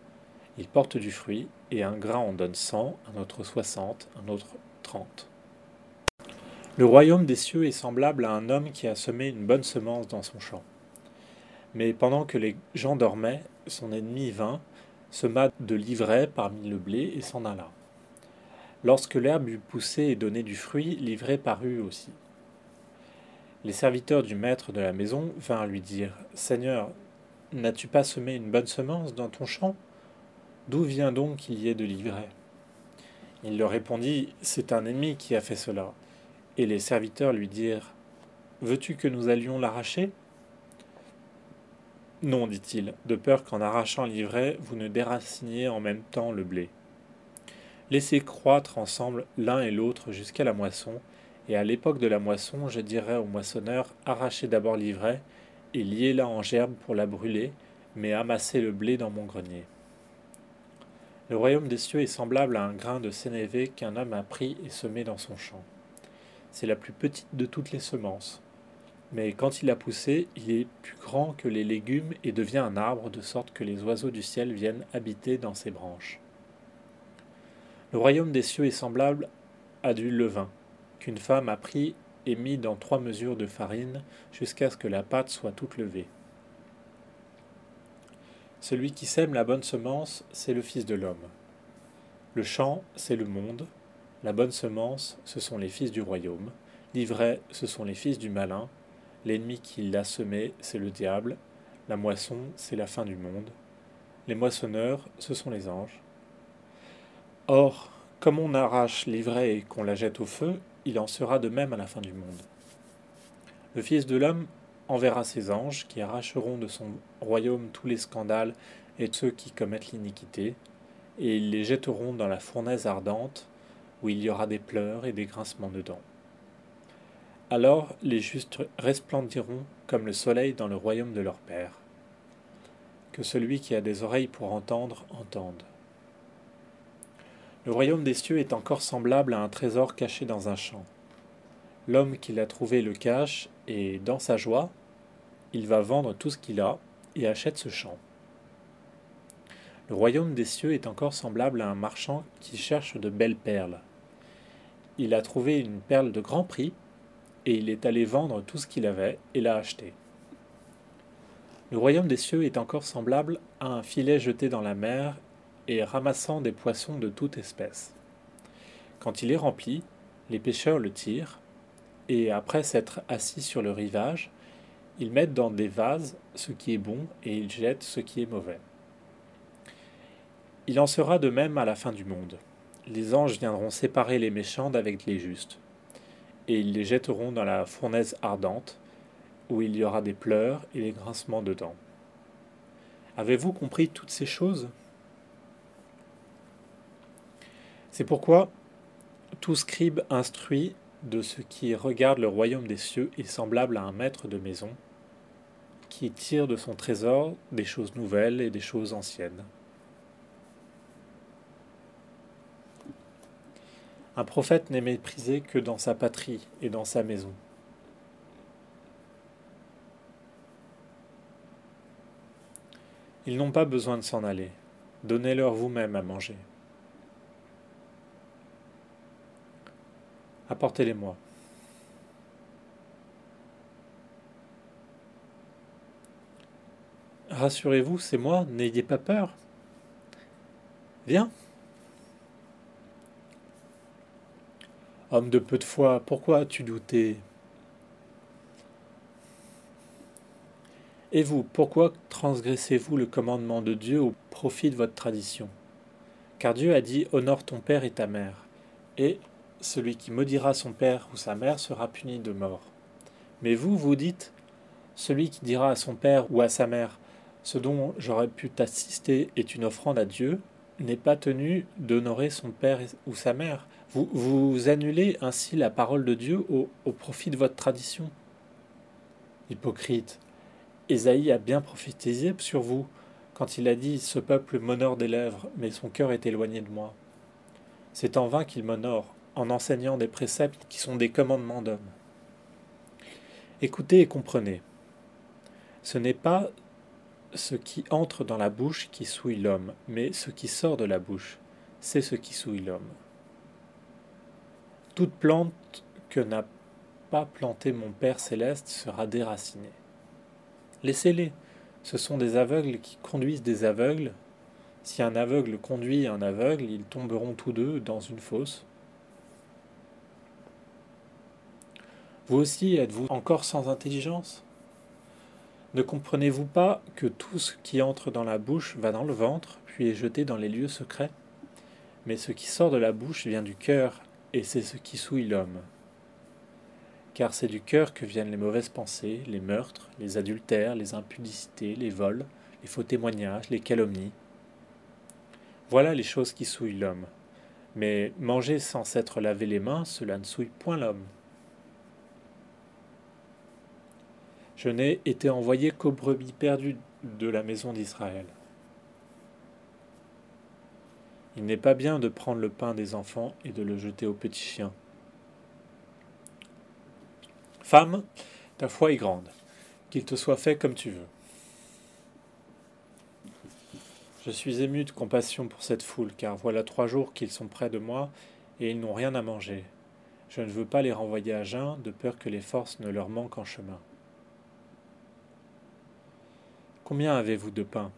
[SPEAKER 1] Il porte du fruit, et un grain en donne cent, un autre soixante, un autre trente. Le royaume des cieux est semblable à un homme qui a semé une bonne semence dans son champ. Mais pendant que les gens dormaient, son ennemi vint, sema de l'ivraie parmi le blé et s'en alla. Lorsque l'herbe eut poussé et donné du fruit, l'ivraie parut aussi. Les serviteurs du maître de la maison vinrent lui dire Seigneur, n'as-tu pas semé une bonne semence dans ton champ? D'où vient donc qu'il y ait de l'ivraie Il leur répondit C'est un ennemi qui a fait cela. Et les serviteurs lui dirent Veux-tu que nous allions l'arracher Non, dit-il, de peur qu'en arrachant l'ivraie, vous ne déraciniez en même temps le blé. Laissez croître ensemble l'un et l'autre jusqu'à la moisson, et à l'époque de la moisson, je dirai au moissonneur Arrachez d'abord l'ivraie, et liez-la en gerbe pour la brûler, mais amassez le blé dans mon grenier. Le royaume des cieux est semblable à un grain de sénévé qu'un homme a pris et semé dans son champ. C'est la plus petite de toutes les semences. Mais quand il a poussé, il est plus grand que les légumes et devient un arbre de sorte que les oiseaux du ciel viennent habiter dans ses branches. Le royaume des cieux est semblable à du levain, qu'une femme a pris et mis dans trois mesures de farine jusqu'à ce que la pâte soit toute levée. Celui qui sème la bonne semence, c'est le Fils de l'homme. Le champ, c'est le monde. La bonne semence, ce sont les fils du royaume. L'ivraie, ce sont les fils du malin. L'ennemi qui l'a semé, c'est le diable. La moisson, c'est la fin du monde. Les moissonneurs, ce sont les anges. Or, comme on arrache l'ivraie et qu'on la jette au feu, il en sera de même à la fin du monde. Le Fils de l'homme enverra ses anges qui arracheront de son royaume tous les scandales et ceux qui commettent l'iniquité, et ils les jetteront dans la fournaise ardente, où il y aura des pleurs et des grincements de dents. Alors les justes resplendiront comme le soleil dans le royaume de leur Père. Que celui qui a des oreilles pour entendre entende. Le royaume des cieux est encore semblable à un trésor caché dans un champ. L'homme qui l'a trouvé le cache, et dans sa joie, il va vendre tout ce qu'il a et achète ce champ. Le royaume des cieux est encore semblable à un marchand qui cherche de belles perles. Il a trouvé une perle de grand prix, et il est allé vendre tout ce qu'il avait et l'a acheté. Le royaume des cieux est encore semblable à un filet jeté dans la mer et ramassant des poissons de toute espèce. Quand il est rempli, les pêcheurs le tirent, et après s'être assis sur le rivage, ils mettent dans des vases ce qui est bon et ils jettent ce qui est mauvais. Il en sera de même à la fin du monde. Les anges viendront séparer les méchants d'avec les justes, et ils les jetteront dans la fournaise ardente, où il y aura des pleurs et des grincements de dents. Avez-vous compris toutes ces choses? C'est pourquoi tout scribe instruit de ce qui regarde le royaume des cieux est semblable à un maître de maison qui tire de son trésor des choses nouvelles et des choses anciennes. Un prophète n'est méprisé que dans sa patrie et dans sa maison. Ils n'ont pas besoin de s'en aller. Donnez-leur vous-même à manger. Apportez-les-moi. Rassurez-vous, c'est moi, n'ayez pas peur. Viens. Homme de peu de foi, pourquoi as-tu douté? Et vous, pourquoi transgressez-vous le commandement de Dieu au profit de votre tradition? Car Dieu a dit Honore ton père et ta mère, et celui qui maudira son père ou sa mère sera puni de mort. Mais vous, vous dites, celui qui dira à son père ou à sa mère, ce dont j'aurais pu t'assister est une offrande à Dieu, n'est pas tenu d'honorer son père ou sa mère. Vous, annulez ainsi la parole de Dieu au, au profit de votre tradition. Hypocrite, Ésaïe a bien prophétisé sur vous quand il a dit Ce peuple m'honore des lèvres, mais son cœur est éloigné de moi. C'est en vain qu'il m'honore, en enseignant des préceptes qui sont des commandements d'hommes. Écoutez et comprenez. Ce n'est pas ce qui entre dans la bouche qui souille l'homme, mais ce qui sort de la bouche, c'est ce qui souille l'homme. Toute plante que n'a pas plantée mon Père céleste sera déracinée. Laissez-les, ce sont des aveugles qui conduisent des aveugles. Si un aveugle conduit un aveugle, ils tomberont tous deux dans une fosse. Vous aussi êtes-vous encore sans intelligence? Ne comprenez-vous pas que tout ce qui entre dans la bouche va dans le ventre, puis est jeté dans les lieux secrets? Mais ce qui sort de la bouche vient du cœur, et c'est ce qui souille l'homme. Car c'est du cœur que viennent les mauvaises pensées, les meurtres, les adultères, les impudicités, les vols, les faux témoignages, les calomnies. Voilà les choses qui souillent l'homme. Mais manger sans s'être lavé les mains, cela ne souille point l'homme. Je n'ai été envoyé qu'aux brebis perdues de la maison d'Israël. Il n'est pas bien de prendre le pain des enfants et de le jeter aux petits chiens. Femme, ta foi est grande, qu'il te soit fait comme tu veux. Je suis ému de compassion pour cette foule, car voilà trois jours qu'ils sont près de moi, et ils n'ont rien à manger. Je ne veux pas les renvoyer à jeun, de peur que les forces ne leur manquent en chemin. Combien avez-vous de pain?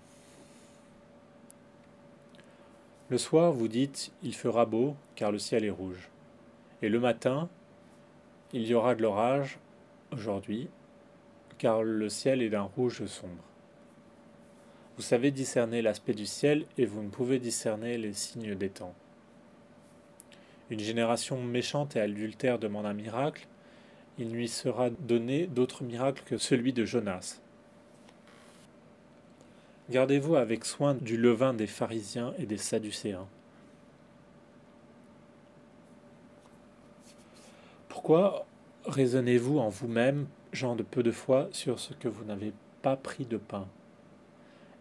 [SPEAKER 1] Le soir, vous dites, il fera beau, car le ciel est rouge. Et le matin, il y aura de l'orage, aujourd'hui, car le ciel est d'un rouge sombre. Vous savez discerner l'aspect du ciel, et vous ne pouvez discerner les signes des temps. Une génération méchante et adultère demande un miracle, il lui sera donné d'autres miracles que celui de Jonas. Gardez-vous avec soin du levain des pharisiens et des sadducéens. Pourquoi raisonnez-vous en vous-même, gens de peu de foi, sur ce que vous n'avez pas pris de pain?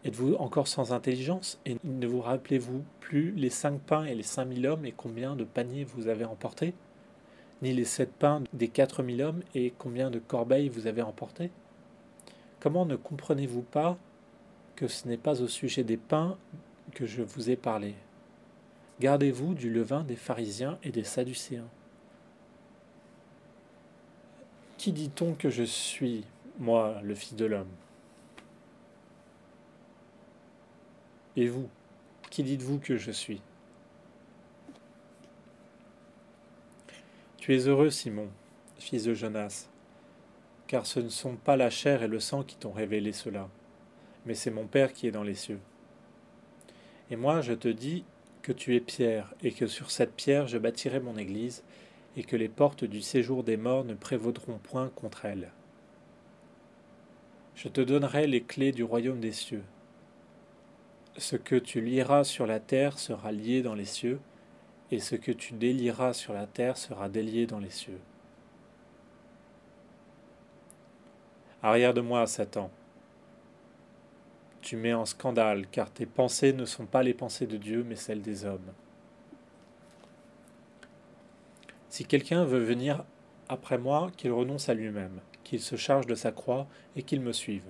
[SPEAKER 1] Êtes-vous encore sans intelligence? Et ne vous rappelez-vous plus les cinq pains et les cinq mille hommes et combien de paniers vous avez emportés? Ni les sept pains des quatre mille hommes et combien de corbeilles vous avez emportés Comment ne comprenez-vous pas que ce n'est pas au sujet des pains que je vous ai parlé. Gardez-vous du levain des pharisiens et des sadducéens. Qui dit-on que je suis, moi, le Fils de l'homme? Et vous, qui dites-vous que je suis? Tu es heureux, Simon, fils de Jonas, car ce ne sont pas la chair et le sang qui t'ont révélé cela, mais c'est mon Père qui est dans les cieux. Et moi je te dis que tu es pierre, et que sur cette pierre je bâtirai mon Église, et que les portes du séjour des morts ne prévaudront point contre elle. Je te donnerai les clés du royaume des cieux. Ce que tu lieras sur la terre sera lié dans les cieux, et ce que tu délieras sur la terre sera délié dans les cieux. Arrière de moi, Satan tu mets en scandale, car tes pensées ne sont pas les pensées de Dieu, mais celles des hommes. Si quelqu'un veut venir après moi, qu'il renonce à lui-même, qu'il se charge de sa croix et qu'il me suive.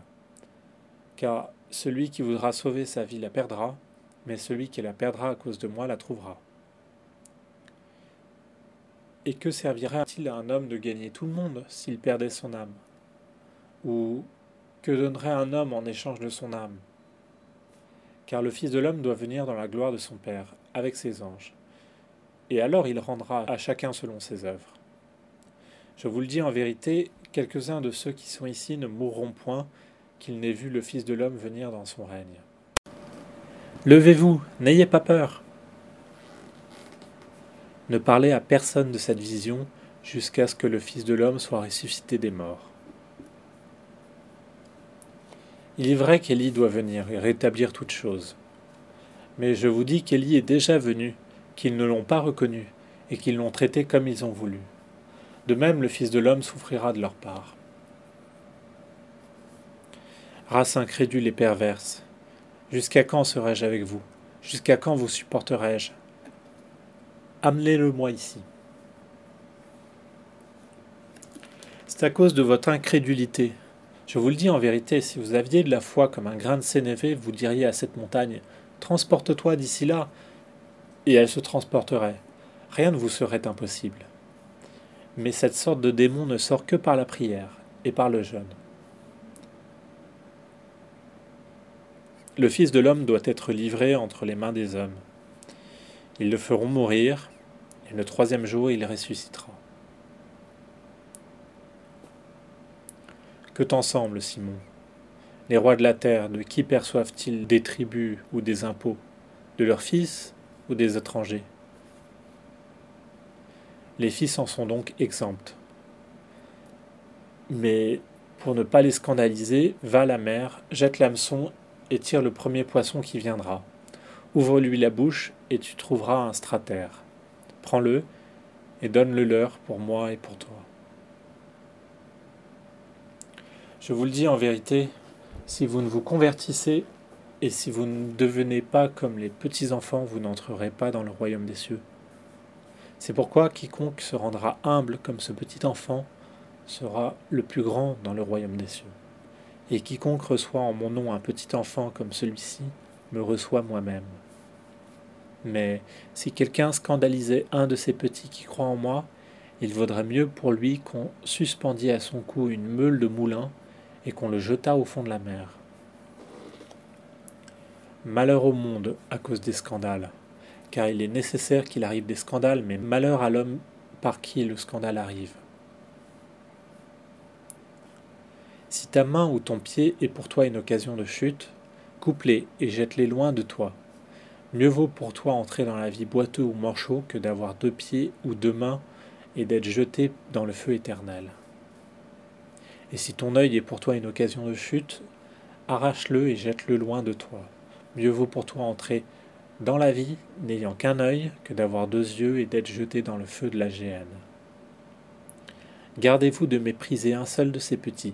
[SPEAKER 1] Car celui qui voudra sauver sa vie la perdra, mais celui qui la perdra à cause de moi la trouvera. Et que servirait-il à un homme de gagner tout le monde s'il perdait son âme? Ou que donnerait un homme en échange de son âme? Car le Fils de l'homme doit venir dans la gloire de son Père, avec ses anges. Et alors il rendra à chacun selon ses œuvres. Je vous le dis en vérité, quelques-uns de ceux qui sont ici ne mourront point qu'ils n'aient vu le Fils de l'homme venir dans son règne. Levez-vous, n'ayez pas peur. Ne parlez à personne de cette vision jusqu'à ce que le Fils de l'homme soit ressuscité des morts. Il est vrai qu'Élie doit venir et rétablir toutes choses. Mais je vous dis qu'Élie est déjà venu, qu'ils ne l'ont pas reconnu, et qu'ils l'ont traité comme ils ont voulu. De même, le Fils de l'homme souffrira de leur part. Race incrédule et perverse, jusqu'à quand serai-je avec vous? Jusqu'à quand vous supporterai-je? Amenez-le-moi ici. C'est à cause de votre incrédulité je vous le dis en vérité, si vous aviez de la foi comme un grain de sénévé, vous diriez à cette montagne Transporte-toi d'ici là, et elle se transporterait. Rien ne vous serait impossible. Mais cette sorte de démon ne sort que par la prière et par le jeûne. Le Fils de l'homme doit être livré entre les mains des hommes. Ils le feront mourir, et le troisième jour il ressuscitera. Que t'en semble, Simon? Les rois de la terre, de qui perçoivent-ils des tribus ou des impôts? De leurs fils ou des étrangers? Les fils en sont donc exempts. Mais pour ne pas les scandaliser, va à la mer, jette l'hameçon et tire le premier poisson qui viendra. Ouvre-lui la bouche et tu trouveras un stratère. Prends-le et donne-le leur pour moi et pour toi. Je vous le dis en vérité, si vous ne vous convertissez et si vous ne devenez pas comme les petits-enfants, vous n'entrerez pas dans le royaume des cieux. C'est pourquoi quiconque se rendra humble comme ce petit enfant sera le plus grand dans le royaume des cieux. Et quiconque reçoit en mon nom un petit enfant comme celui-ci, me reçoit moi-même. Mais si quelqu'un scandalisait un de ces petits qui croient en moi, il vaudrait mieux pour lui qu'on suspendît à son cou une meule de moulin et qu'on le jetât au fond de la mer. Malheur au monde à cause des scandales, car il est nécessaire qu'il arrive des scandales, mais malheur à l'homme par qui le scandale arrive. Si ta main ou ton pied est pour toi une occasion de chute, coupe-les et jette-les loin de toi. Mieux vaut pour toi entrer dans la vie boiteux ou morceau que d'avoir deux pieds ou deux mains et d'être jeté dans le feu éternel. Et si ton œil est pour toi une occasion de chute, arrache-le et jette-le loin de toi. Mieux vaut pour toi entrer dans la vie n'ayant qu'un œil que d'avoir deux yeux et d'être jeté dans le feu de la géhenne. Gardez-vous de mépriser un seul de ces petits,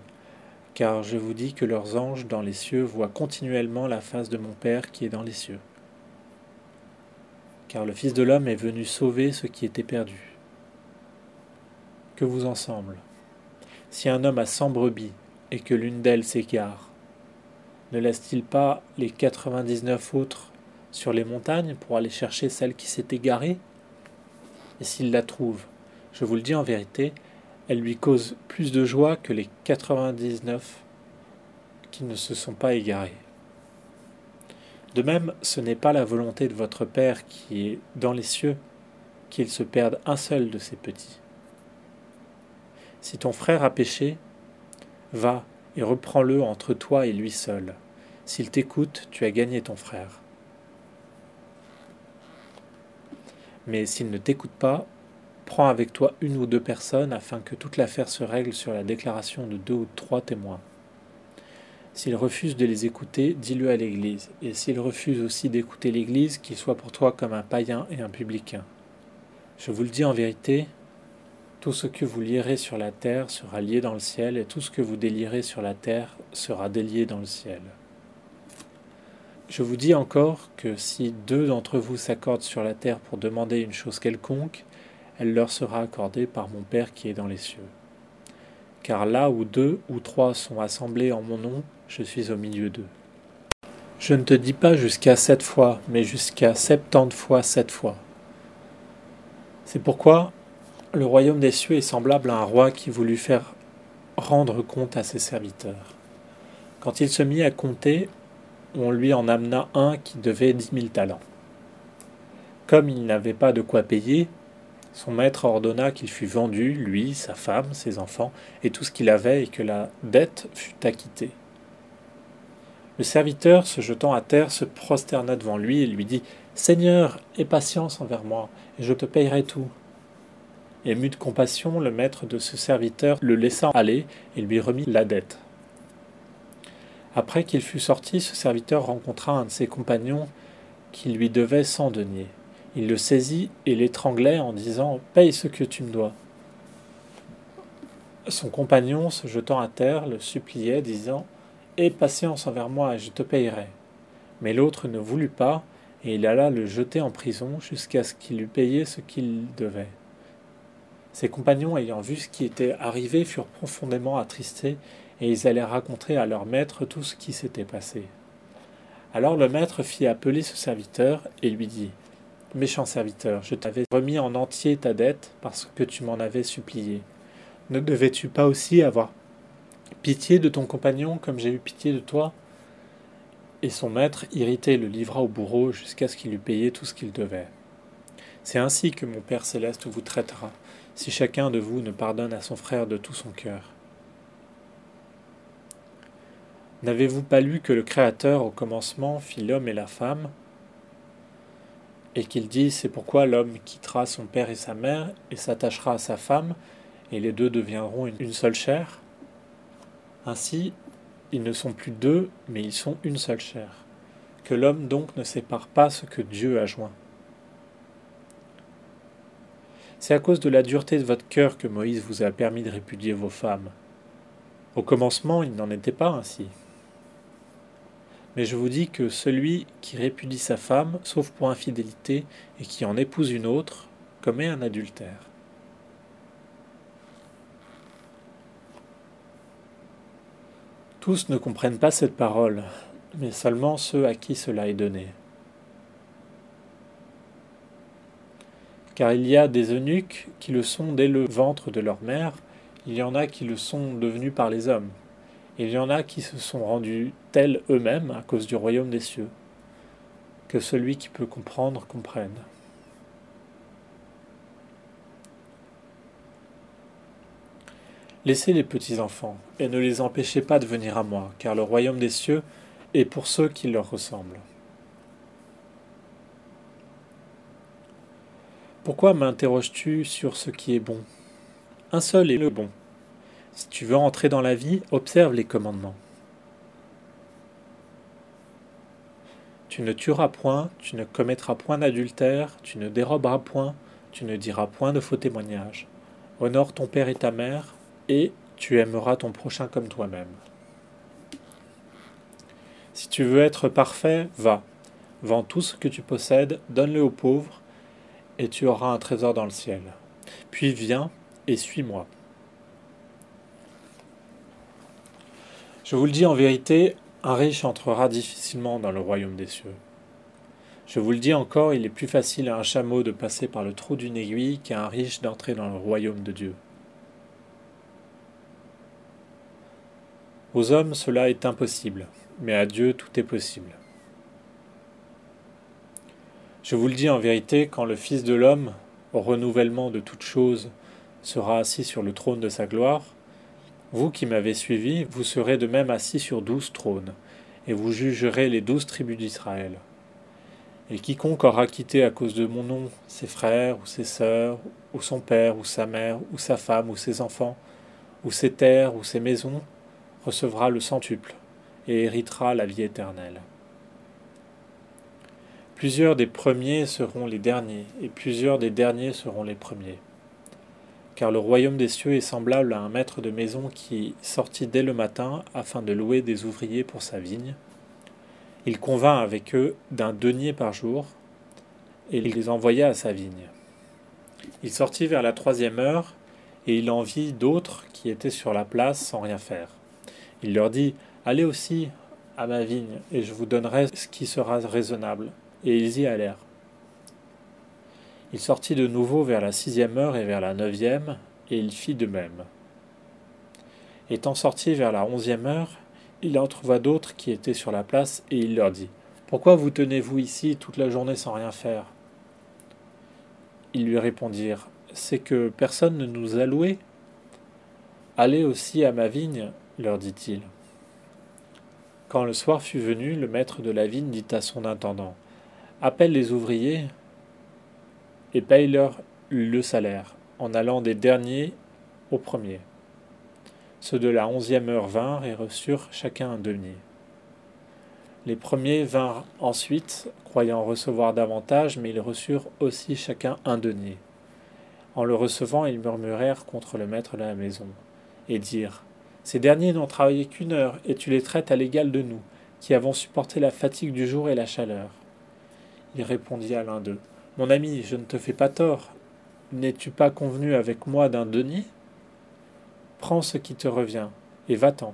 [SPEAKER 1] car je vous dis que leurs anges dans les cieux voient continuellement la face de mon Père qui est dans les cieux car le Fils de l'homme est venu sauver ce qui était perdu. Que vous en semble Si un homme a cent brebis et que l'une d'elles s'égare, ne laisse-t-il pas les quatre-vingt-dix-neuf autres sur les montagnes pour aller chercher celle qui s'est égarée? Et s'il la trouve, je vous le dis en vérité, elle lui cause plus de joie que les quatre-vingt-dix-neuf qui ne se sont pas égarés. De même, ce n'est pas la volonté de votre Père qui est dans les cieux qu'il se perde un seul de ses petits. Si ton frère a péché, va et reprends-le entre toi et lui seul. S'il t'écoute, tu as gagné ton frère. Mais s'il ne t'écoute pas, prends avec toi une ou deux personnes afin que toute l'affaire se règle sur la déclaration de deux ou trois témoins. S'il refuse de les écouter, dis-le à l'Église, et s'il refuse aussi d'écouter l'Église, qu'il soit pour toi comme un païen et un publicain. Je vous le dis en vérité, tout ce que vous lierez sur la terre sera lié dans le ciel, et tout ce que vous délierez sur la terre sera délié dans le ciel. Je vous dis encore que si deux d'entre vous s'accordent sur la terre pour demander une chose quelconque, elle leur sera accordée par mon Père qui est dans les cieux. Car là où deux ou trois sont assemblés en mon nom, je suis au milieu d'eux. Je ne te dis pas jusqu'à sept fois, mais jusqu'à septante fois sept fois. C'est pourquoi le royaume des cieux est semblable à un roi qui voulut faire rendre compte à ses serviteurs. Quand il se mit à compter, on lui en amena un qui devait dix mille talents. Comme il n'avait pas de quoi payer, son maître ordonna qu'il fût vendu, lui, sa femme, ses enfants, et tout ce qu'il avait, et que la dette fût acquittée. Le serviteur, se jetant à terre, se prosterna devant lui et lui dit Seigneur, aie patience envers moi, et je te payerai tout. Ému de compassion, le maître de ce serviteur le laissa aller et lui remit la dette. Après qu'il fut sorti, ce serviteur rencontra un de ses compagnons qui lui devait cent deniers. Il le saisit et l'étranglait en disant Paye ce que tu me dois. Son compagnon, se jetant à terre, le suppliait, disant Aie patience envers moi et je te payerai. Mais l'autre ne voulut pas, et il alla le jeter en prison jusqu'à ce qu'il eût payé ce qu'il devait. Ses compagnons, ayant vu ce qui était arrivé, furent profondément attristés, et ils allaient raconter à leur maître tout ce qui s'était passé. Alors le maître fit appeler ce serviteur et lui dit Méchant serviteur, je t'avais remis en entier ta dette parce que tu m'en avais supplié. Ne devais-tu pas aussi avoir Pitié de ton compagnon comme j'ai eu pitié de toi? Et son maître, irrité, le livra au bourreau jusqu'à ce qu'il eût payé tout ce qu'il devait. C'est ainsi que mon Père céleste vous traitera, si chacun de vous ne pardonne à son frère de tout son cœur. N'avez-vous pas lu que le Créateur au commencement fit l'homme et la femme et qu'il dit c'est pourquoi l'homme quittera son père et sa mère et s'attachera à sa femme et les deux deviendront une seule chair? Ainsi, ils ne sont plus deux, mais ils sont une seule chair. Que l'homme donc ne sépare pas ce que Dieu a joint. C'est à cause de la dureté de votre cœur que Moïse vous a permis de répudier vos femmes. Au commencement, il n'en était pas ainsi. Mais je vous dis que celui qui répudie sa femme, sauf pour infidélité, et qui en épouse une autre, commet un adultère. Tous ne comprennent pas cette parole, mais seulement ceux à qui cela est donné. Car il y a des eunuques qui le sont dès le ventre de leur mère, il y en a qui le sont devenus par les hommes, il y en a qui se sont rendus tels eux-mêmes à cause du royaume des cieux. Que celui qui peut comprendre comprenne. Laissez les petits enfants, et ne les empêchez pas de venir à moi, car le royaume des cieux est pour ceux qui leur ressemblent. Pourquoi m'interroges-tu sur ce qui est bon? Un seul est le bon. Si tu veux entrer dans la vie, observe les commandements. Tu ne tueras point, tu ne commettras point d'adultère, tu ne déroberas point, tu ne diras point de faux témoignages. Honore ton père et ta mère, et tu aimeras ton prochain comme toi-même. Si tu veux être parfait, va. Vends tout ce que tu possèdes, donne-le aux pauvres, et tu auras un trésor dans le ciel. Puis viens et suis-moi. Je vous le dis en vérité, un riche entrera difficilement dans le royaume des cieux. Je vous le dis encore, il est plus facile à un chameau de passer par le trou d'une aiguille qu'à un riche d'entrer dans le royaume de Dieu. Aux hommes cela est impossible, mais à Dieu tout est possible. Je vous le dis en vérité, quand le Fils de l'homme, au renouvellement de toutes choses, sera assis sur le trône de sa gloire, vous qui m'avez suivi, vous serez de même assis sur douze trônes, et vous jugerez les douze tribus d'Israël. Et quiconque aura quitté à cause de mon nom ses frères ou ses sœurs, ou son père ou sa mère, ou sa femme ou ses enfants, ou ses terres ou ses maisons, recevra le centuple, et héritera la vie éternelle. Plusieurs des premiers seront les derniers, et plusieurs des derniers seront les premiers. Car le royaume des cieux est semblable à un maître de maison qui sortit dès le matin afin de louer des ouvriers pour sa vigne. Il convint avec eux d'un denier par jour, et il les envoya à sa vigne. Il sortit vers la troisième heure, et il en vit d'autres qui étaient sur la place sans rien faire. Il leur dit Allez aussi à ma vigne, et je vous donnerai ce qui sera raisonnable et ils y allèrent. Il sortit de nouveau vers la sixième heure et vers la neuvième, et il fit de même. Étant sorti vers la onzième heure, il en trouva d'autres qui étaient sur la place, et il leur dit Pourquoi vous tenez-vous ici toute la journée sans rien faire? Ils lui répondirent C'est que personne ne nous a loués. Allez aussi à ma vigne, leur dit-il. Quand le soir fut venu, le maître de la vigne dit à son intendant appelle les ouvriers et paye-leur le salaire, en allant des derniers aux premiers. Ceux de la onzième heure vinrent et reçurent chacun un denier. Les premiers vinrent ensuite, croyant recevoir davantage, mais ils reçurent aussi chacun un denier. En le recevant, ils murmurèrent contre le maître de la maison, et dirent Ces derniers n'ont travaillé qu'une heure, et tu les traites à l'égal de nous, qui avons supporté la fatigue du jour et la chaleur. Il répondit à l'un d'eux. Mon ami, je ne te fais pas tort. N'es-tu pas convenu avec moi d'un denier Prends ce qui te revient, et va-t'en.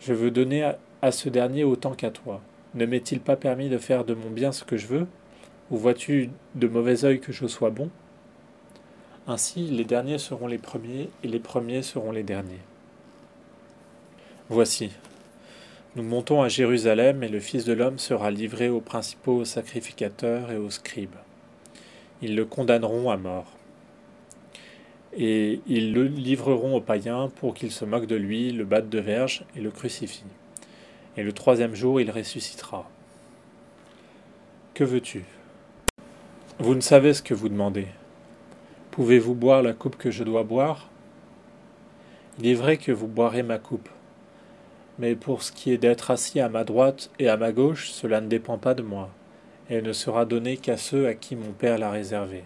[SPEAKER 1] Je veux donner à, ce dernier autant qu'à toi. Ne m'est-il pas permis de faire de mon bien ce que je veux? Ou vois-tu de mauvais œil que je sois bon? Ainsi, les derniers seront les premiers, et les premiers seront les derniers. Voici, nous montons à Jérusalem et le Fils de l'homme sera livré aux principaux sacrificateurs et aux scribes. Ils le condamneront à mort. Et ils le livreront aux païens pour qu'ils se moquent de lui, le battent de verge et le crucifient. et le troisième jour il ressuscitera. Que veux-tu? Vous ne savez ce que vous demandez. Pouvez-vous boire la coupe que je dois boire? Il est vrai que vous boirez ma coupe, mais pour ce qui est d'être assis à ma droite et à ma gauche, cela ne dépend pas de moi, et ne sera donné qu'à ceux à qui mon Père l'a réservé.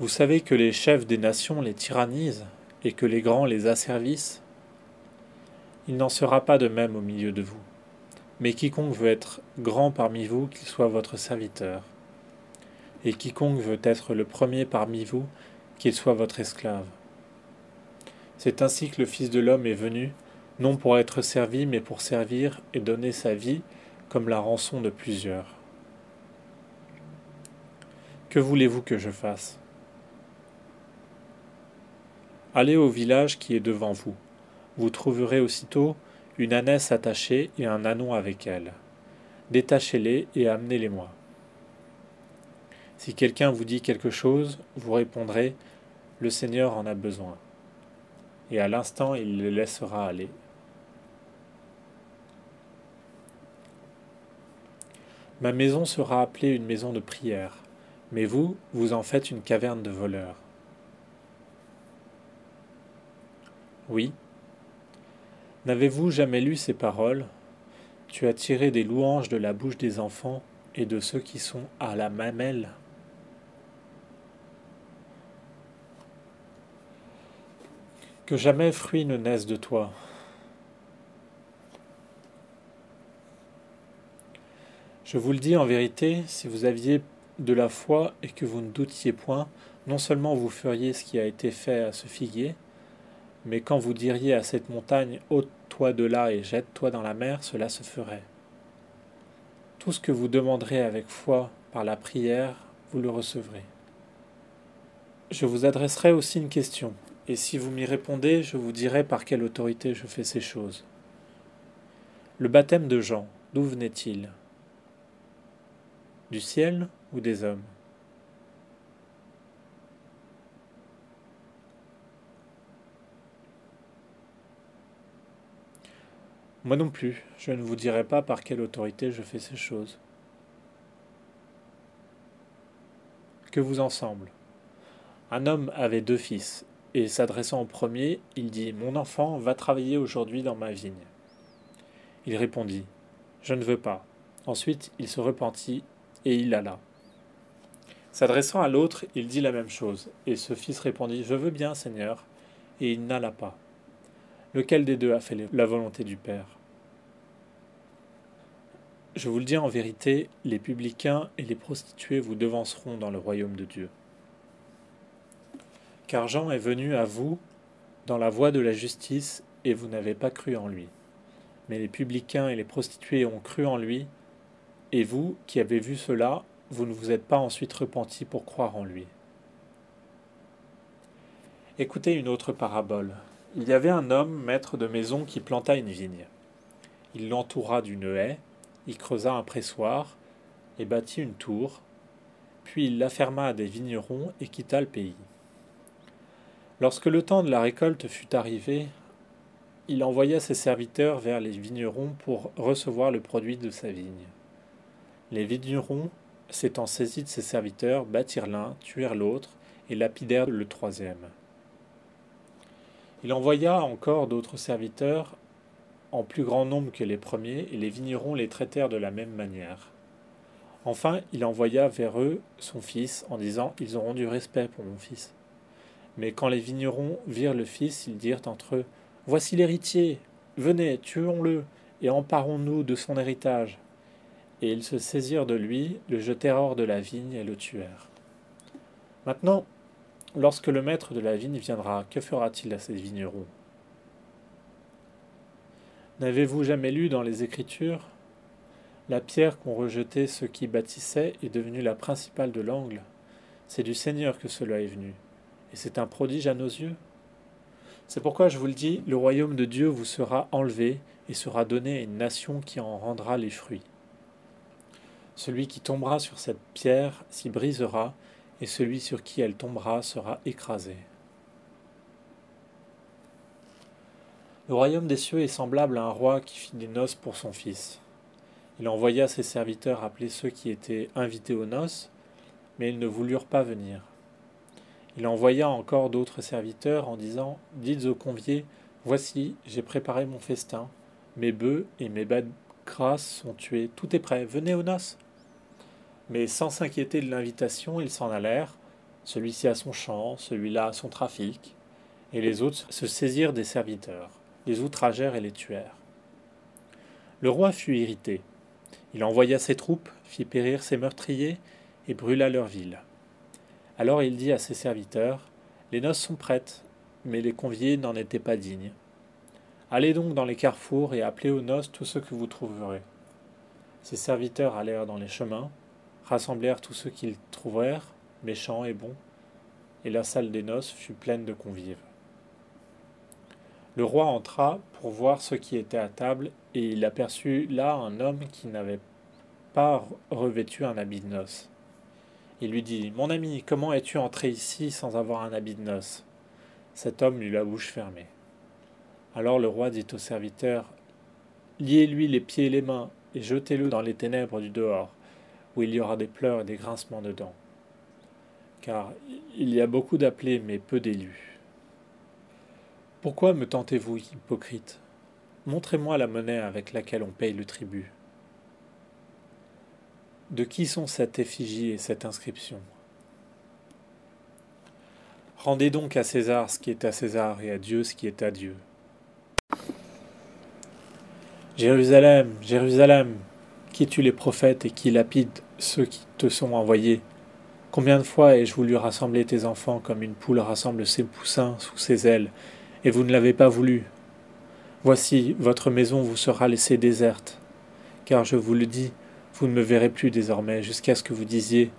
[SPEAKER 1] Vous savez que les chefs des nations les tyrannisent et que les grands les asservissent Il n'en sera pas de même au milieu de vous. Mais quiconque veut être grand parmi vous, qu'il soit votre serviteur. Et quiconque veut être le premier parmi vous, qu'il soit votre esclave. C'est ainsi que le Fils de l'homme est venu, non pour être servi, mais pour servir et donner sa vie comme la rançon de plusieurs. Que voulez-vous que je fasse? Allez au village qui est devant vous. Vous trouverez aussitôt une ânesse attachée et un anon avec elle. Détachez-les et amenez-les-moi. Si quelqu'un vous dit quelque chose, vous répondrez Le Seigneur en a besoin. Et à l'instant, il les laissera aller. Ma maison sera appelée une maison de prière, mais vous, vous en faites une caverne de voleurs. Oui. N'avez-vous jamais lu ces paroles? Tu as tiré des louanges de la bouche des enfants et de ceux qui sont à la mamelle. Que jamais fruit ne naisse de toi. Je vous le dis en vérité, si vous aviez de la foi et que vous ne doutiez point, non seulement vous feriez ce qui a été fait à ce figuier, mais quand vous diriez à cette montagne ôte-toi de là et jette-toi dans la mer, cela se ferait. Tout ce que vous demanderez avec foi par la prière, vous le recevrez. Je vous adresserai aussi une question, et si vous m'y répondez, je vous dirai par quelle autorité je fais ces choses. Le baptême de Jean, d'où venait-il? Du ciel ou des hommes? Moi non plus, je ne vous dirai pas par quelle autorité je fais ces choses. Que vous ensemble? Un homme avait deux fils, et s'adressant au premier, il dit Mon enfant va travailler aujourd'hui dans ma vigne. Il répondit Je ne veux pas. Ensuite il se repentit, et il alla. S'adressant à l'autre, il dit la même chose, et ce fils répondit Je veux bien, Seigneur, et il n'alla pas. Lequel des deux a fait la volonté du Père? Je vous le dis en vérité, les publicains et les prostituées vous devanceront dans le royaume de Dieu. Car Jean est venu à vous dans la voie de la justice, et vous n'avez pas cru en lui. Mais les publicains et les prostituées ont cru en lui, et vous, qui avez vu cela, vous ne vous êtes pas ensuite repentis pour croire en lui. Écoutez une autre parabole. Il y avait un homme, maître de maison, qui planta une vigne. Il l'entoura d'une haie, il creusa un pressoir et bâtit une tour, puis il la ferma à des vignerons et quitta le pays. Lorsque le temps de la récolte fut arrivé, il envoya ses serviteurs vers les vignerons pour recevoir le produit de sa vigne. Les vignerons, s'étant saisis de ses serviteurs, battirent l'un, tuèrent l'autre et lapidèrent le troisième. Il envoya encore d'autres serviteurs en plus grand nombre que les premiers, et les vignerons les traitèrent de la même manière. Enfin, il envoya vers eux son fils, en disant Ils auront du respect pour mon fils. Mais quand les vignerons virent le fils, ils dirent entre eux Voici l'héritier, venez, tuons-le, et emparons-nous de son héritage. Et ils se saisirent de lui, le jetèrent hors de la vigne et le tuèrent. Maintenant, lorsque le maître de la vigne viendra, que fera-t-il à ces vignerons? N'avez-vous jamais lu dans les Écritures La pierre qu'ont rejetée ceux qui bâtissaient est devenue la principale de l'angle. C'est du Seigneur que cela est venu, et c'est un prodige à nos yeux. C'est pourquoi je vous le dis, le royaume de Dieu vous sera enlevé et sera donné à une nation qui en rendra les fruits. Celui qui tombera sur cette pierre s'y brisera, et celui sur qui elle tombera sera écrasé. Le royaume des cieux est semblable à un roi qui fit des noces pour son fils. Il envoya ses serviteurs appeler ceux qui étaient invités aux noces, mais ils ne voulurent pas venir. Il envoya encore d'autres serviteurs en disant Dites aux conviés, voici, j'ai préparé mon festin, mes bœufs et mes bêtes grasses sont tués, tout est prêt, venez aux noces. Mais sans s'inquiéter de l'invitation, ils s'en allèrent, celui-ci à son champ, celui-là à son trafic, et les autres se saisirent des serviteurs les outragèrent et les tuèrent. Le roi fut irrité. Il envoya ses troupes, fit périr ses meurtriers et brûla leur ville. Alors il dit à ses serviteurs Les noces sont prêtes, mais les conviés n'en étaient pas dignes. Allez donc dans les carrefours et appelez aux noces tous ceux que vous trouverez. Ses serviteurs allèrent dans les chemins, rassemblèrent tous ceux qu'ils trouvèrent, méchants et bons, et la salle des noces fut pleine de convives. Le roi entra pour voir ce qui était à table, et il aperçut là un homme qui n'avait pas revêtu un habit de noces. Il lui dit Mon ami, comment es-tu entré ici sans avoir un habit de noces? Cet homme eut la bouche fermée. Alors le roi dit au serviteur Liez-lui les pieds et les mains, et jetez-le dans les ténèbres du dehors, où il y aura des pleurs et des grincements de dents. Car il y a beaucoup d'appelés, mais peu d'élus. Pourquoi me tentez-vous, hypocrite? Montrez-moi la monnaie avec laquelle on paye le tribut. De qui sont cette effigie et cette inscription? Rendez donc à César ce qui est à César et à Dieu ce qui est à Dieu. Jérusalem, Jérusalem, qui tue les prophètes et qui lapide ceux qui te sont envoyés? Combien de fois ai-je voulu rassembler tes enfants comme une poule rassemble ses poussins sous ses ailes et vous ne l'avez pas voulu? Voici, votre maison vous sera laissée déserte, car je vous le dis, vous ne me verrez plus désormais, jusqu'à ce que vous disiez,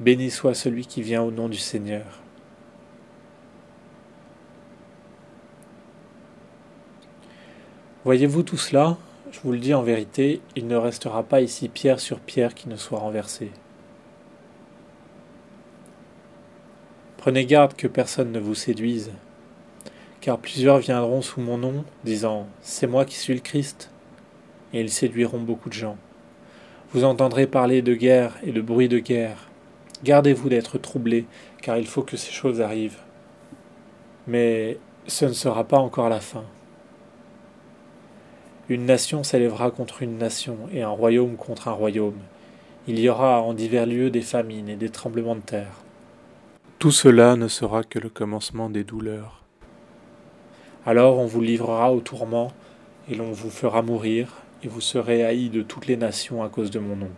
[SPEAKER 1] Béni soit celui qui vient au nom du Seigneur. Voyez-vous tout cela? Je vous le dis en vérité, il ne restera pas ici pierre sur pierre qui ne soit renversée. Prenez garde que personne ne vous séduise, car plusieurs viendront sous mon nom, disant C'est moi qui suis le Christ, et ils séduiront beaucoup de gens. Vous entendrez parler de guerre et de bruit de guerre. Gardez-vous d'être troublés, car il faut que ces choses arrivent. Mais ce ne sera pas encore la fin. Une nation s'élèvera contre une nation, et un royaume contre un royaume. Il y aura en divers lieux des famines et des tremblements de terre. Tout cela ne sera que le commencement des douleurs. Alors on vous livrera au tourment, et l'on vous fera mourir, et vous serez haïs de toutes les nations à cause de mon nom.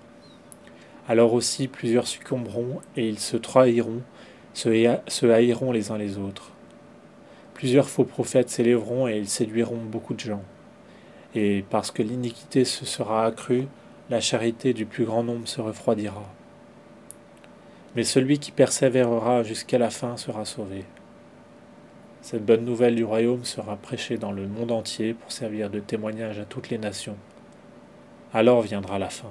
[SPEAKER 1] Alors aussi plusieurs succomberont, et ils se trahiront, se haïront les uns les autres. Plusieurs faux prophètes s'élèveront, et ils séduiront beaucoup de gens. Et parce que l'iniquité se sera accrue, la charité du plus grand nombre se refroidira. Mais celui qui persévérera jusqu'à la fin sera sauvé. Cette bonne nouvelle du royaume sera prêchée dans le monde entier pour servir de témoignage à toutes les nations. Alors viendra la fin.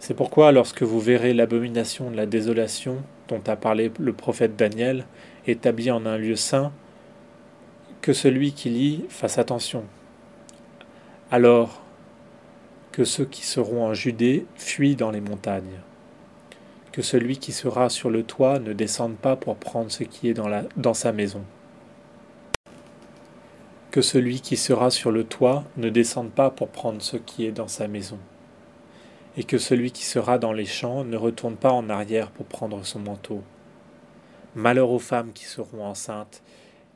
[SPEAKER 1] C'est pourquoi lorsque vous verrez l'abomination de la désolation dont a parlé le prophète Daniel, établie en un lieu saint, que celui qui lit fasse attention. Alors que ceux qui seront en Judée fuient dans les montagnes que celui qui sera sur le toit ne descende pas pour prendre ce qui est dans, dans sa maison. Que celui qui sera sur le toit ne descende pas pour prendre ce qui est dans sa maison. Et que celui qui sera dans les champs ne retourne pas en arrière pour prendre son manteau. Malheur aux femmes qui seront enceintes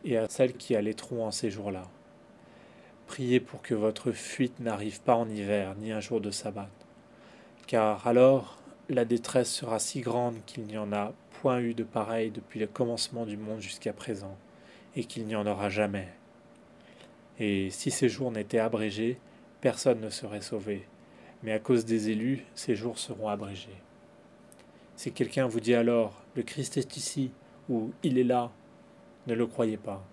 [SPEAKER 1] et à celles qui allaiteront en ces jours-là. Priez pour que votre fuite n'arrive pas en hiver ni un jour de sabbat. Car alors la détresse sera si grande qu'il n'y en a point eu de pareil depuis le commencement du monde jusqu'à présent, et qu'il n'y en aura jamais. Et si ces jours n'étaient abrégés, personne ne serait sauvé, mais à cause des élus, ces jours seront abrégés. Si quelqu'un vous dit alors Le Christ est ici, ou Il est là, ne le croyez pas,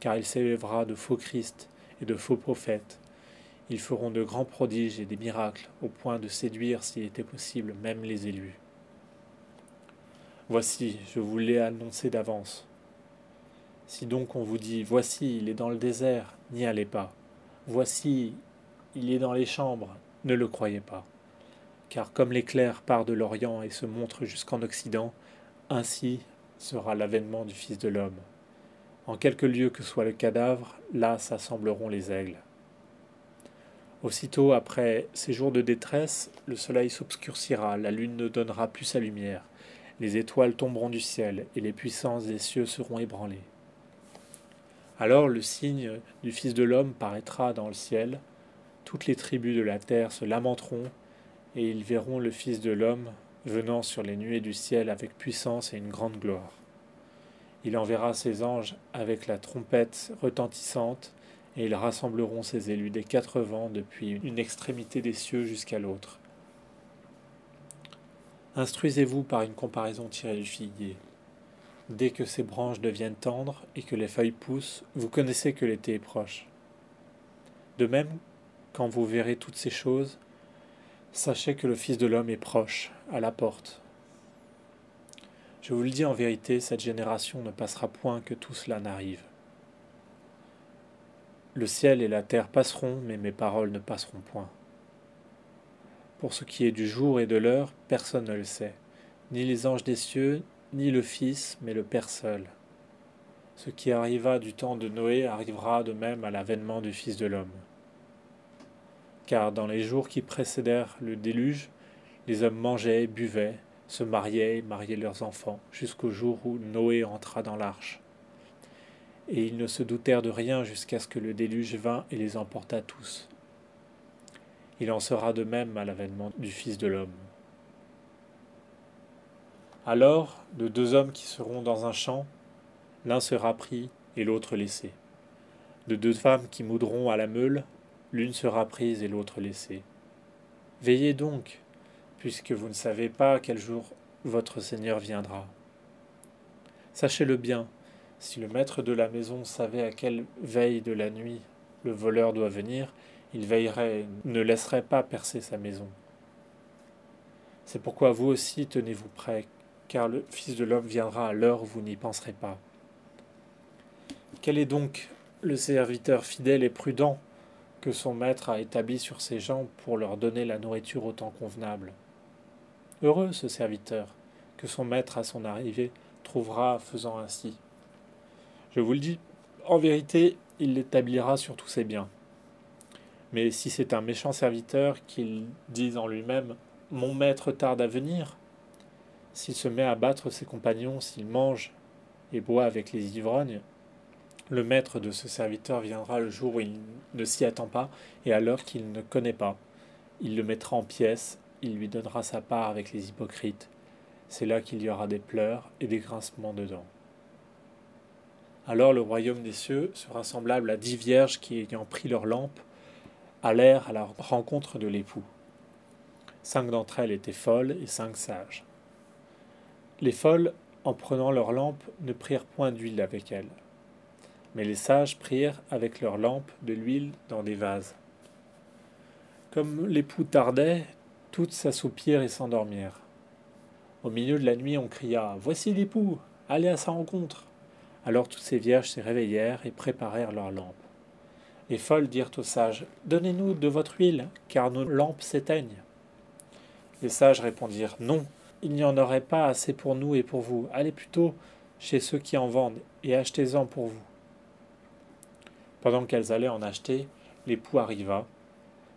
[SPEAKER 1] car il s'élèvera de faux Christ et de faux prophètes, ils feront de grands prodiges et des miracles, au point de séduire, s'il était possible, même les élus. Voici, je vous l'ai annoncé d'avance. Si donc on vous dit Voici, il est dans le désert, n'y allez pas. Voici, il est dans les chambres, ne le croyez pas. Car comme l'éclair part de l'Orient et se montre jusqu'en Occident, ainsi sera l'avènement du Fils de l'homme. En quelque lieu que soit le cadavre, là s'assembleront les aigles. Aussitôt après ces jours de détresse, le soleil s'obscurcira, la lune ne donnera plus sa lumière, les étoiles tomberont du ciel, et les puissances des cieux seront ébranlées. Alors le signe du Fils de l'homme paraîtra dans le ciel, toutes les tribus de la terre se lamenteront, et ils verront le Fils de l'homme venant sur les nuées du ciel avec puissance et une grande gloire. Il enverra ses anges avec la trompette retentissante, et ils rassembleront ses élus des quatre vents depuis une extrémité des cieux jusqu'à l'autre. Instruisez-vous par une comparaison tirée du figuier. Dès que ses branches deviennent tendres et que les feuilles poussent, vous connaissez que l'été est proche. De même, quand vous verrez toutes ces choses, sachez que le Fils de l'homme est proche, à la porte. Je vous le dis en vérité, cette génération ne passera point que tout cela n'arrive. Le ciel et la terre passeront, mais mes paroles ne passeront point. Pour ce qui est du jour et de l'heure, personne ne le sait, ni les anges des cieux, ni le Fils, mais le Père seul. Ce qui arriva du temps de Noé arrivera de même à l'avènement du Fils de l'homme. Car dans les jours qui précédèrent le déluge, les hommes mangeaient, buvaient, se mariaient mariaient leurs enfants, jusqu'au jour où Noé entra dans l'arche et ils ne se doutèrent de rien jusqu'à ce que le déluge vînt et les emporta tous. Il en sera de même à l'avènement du Fils de l'homme. Alors, de deux hommes qui seront dans un champ, l'un sera pris et l'autre laissé. De deux femmes qui moudront à la meule, l'une sera prise et l'autre laissée. Veillez donc, puisque vous ne savez pas quel jour votre Seigneur viendra. Sachez-le bien, si le maître de la maison savait à quelle veille de la nuit le voleur doit venir, il veillerait ne laisserait pas percer sa maison. C'est pourquoi vous aussi tenez-vous prêts, car le Fils de l'homme viendra à l'heure où vous n'y penserez pas. Quel est donc le serviteur fidèle et prudent que son maître a établi sur ses gens pour leur donner la nourriture au temps convenable? Heureux ce serviteur que son maître à son arrivée trouvera faisant ainsi. Je vous le dis, en vérité, il l'établira sur tous ses biens. Mais si c'est un méchant serviteur qu'il dit en lui-même Mon maître tarde à venir, s'il se met à battre ses compagnons, s'il mange et boit avec les ivrognes, le maître de ce serviteur viendra le jour où il ne s'y attend pas et à l'heure qu'il ne connaît pas. Il le mettra en pièces, il lui donnera sa part avec les hypocrites. C'est là qu'il y aura des pleurs et des grincements de dents. Alors le royaume des cieux sera semblable à dix vierges qui, ayant pris leur lampe, allèrent à la rencontre de l'époux. Cinq d'entre elles étaient folles et cinq sages. Les folles, en prenant leur lampe, ne prirent point d'huile avec elles. Mais les sages prirent avec leur lampe de l'huile dans des vases. Comme l'époux tardait, toutes s'assoupirent et s'endormirent. Au milieu de la nuit, on cria Voici l'époux, allez à sa rencontre. Alors toutes ces vierges se réveillèrent et préparèrent leurs lampes. Les folles dirent aux sages Donnez-nous de votre huile, car nos lampes s'éteignent. Les sages répondirent Non, il n'y en aurait pas assez pour nous et pour vous. Allez plutôt chez ceux qui en vendent et achetez-en pour vous. Pendant qu'elles allaient en acheter, l'époux arriva.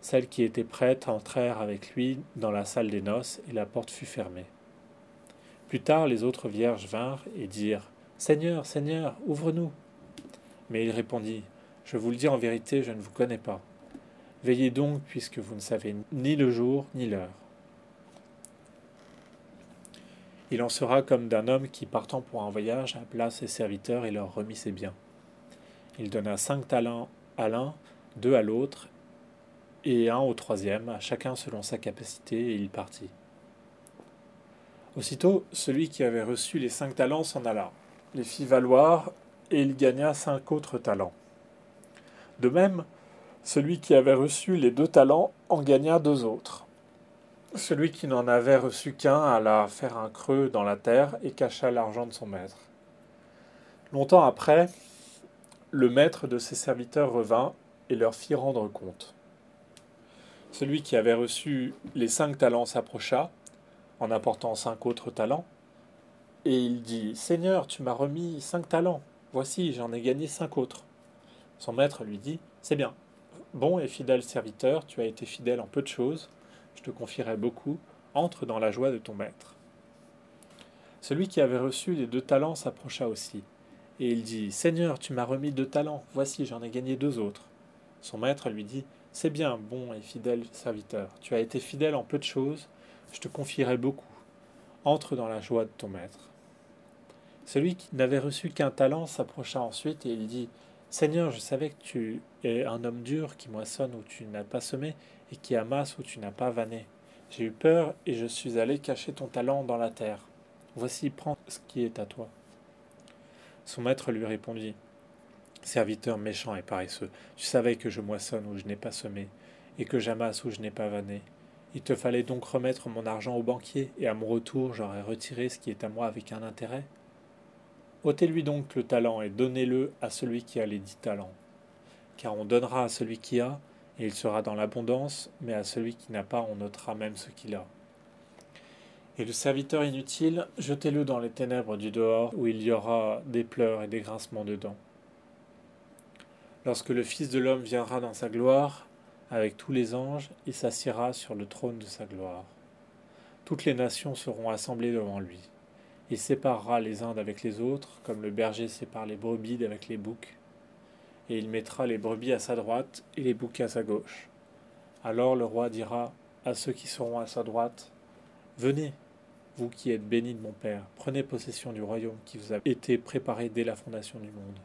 [SPEAKER 1] Celles qui étaient prêtes entrèrent avec lui dans la salle des noces et la porte fut fermée. Plus tard, les autres vierges vinrent et dirent Seigneur, Seigneur, ouvre-nous. Mais il répondit, Je vous le dis en vérité, je ne vous connais pas. Veillez donc, puisque vous ne savez ni le jour ni l'heure. Il en sera comme d'un homme qui, partant pour un voyage, appela ses serviteurs et leur remit ses biens. Il donna cinq talents à l'un, deux à l'autre, et un au troisième, à chacun selon sa capacité, et il partit. Aussitôt, celui qui avait reçu les cinq talents s'en alla les fit valoir, et il gagna cinq autres talents. De même, celui qui avait reçu les deux talents en gagna deux autres. Celui qui n'en avait reçu qu'un alla faire un creux dans la terre et cacha l'argent de son maître. Longtemps après, le maître de ses serviteurs revint et leur fit rendre compte. Celui qui avait reçu les cinq talents s'approcha, en apportant cinq autres talents, et il dit Seigneur, tu m'as remis cinq talents, voici, j'en ai gagné cinq autres. Son maître lui dit C'est bien, bon et fidèle serviteur, tu as été fidèle en peu de choses, je te confierai beaucoup, entre dans la joie de ton maître. Celui qui avait reçu les deux talents s'approcha aussi, et il dit Seigneur, tu m'as remis deux talents, voici, j'en ai gagné deux autres. Son maître lui dit C'est bien, bon et fidèle serviteur, tu as été fidèle en peu de choses, je te confierai beaucoup. Entre dans la joie de ton maître. Celui qui n'avait reçu qu'un talent s'approcha ensuite et il dit Seigneur, je savais que tu es un homme dur qui moissonne où tu n'as pas semé et qui amasse où tu n'as pas vanné. J'ai eu peur et je suis allé cacher ton talent dans la terre. Voici, prends ce qui est à toi. Son maître lui répondit Serviteur méchant et paresseux, tu savais que je moissonne où je n'ai pas semé, et que j'amasse où je n'ai pas vanné. Il te fallait donc remettre mon argent au banquier, et à mon retour j'aurais retiré ce qui est à moi avec un intérêt. ôtez-lui donc le talent et donnez-le à celui qui a les dix talents. Car on donnera à celui qui a, et il sera dans l'abondance, mais à celui qui n'a pas, on ôtera même ce qu'il a. Et le serviteur inutile, jetez-le dans les ténèbres du dehors, où il y aura des pleurs et des grincements de dents. Lorsque le Fils de l'homme viendra dans sa gloire, avec tous les anges, il s'assiera sur le trône de sa gloire. Toutes les nations seront assemblées devant lui. Il séparera les uns avec les autres, comme le berger sépare les brebis d'avec les boucs. Et il mettra les brebis à sa droite et les boucs à sa gauche. Alors le roi dira à ceux qui seront à sa droite, Venez, vous qui êtes bénis de mon Père, prenez possession du royaume qui vous a été préparé dès la fondation du monde.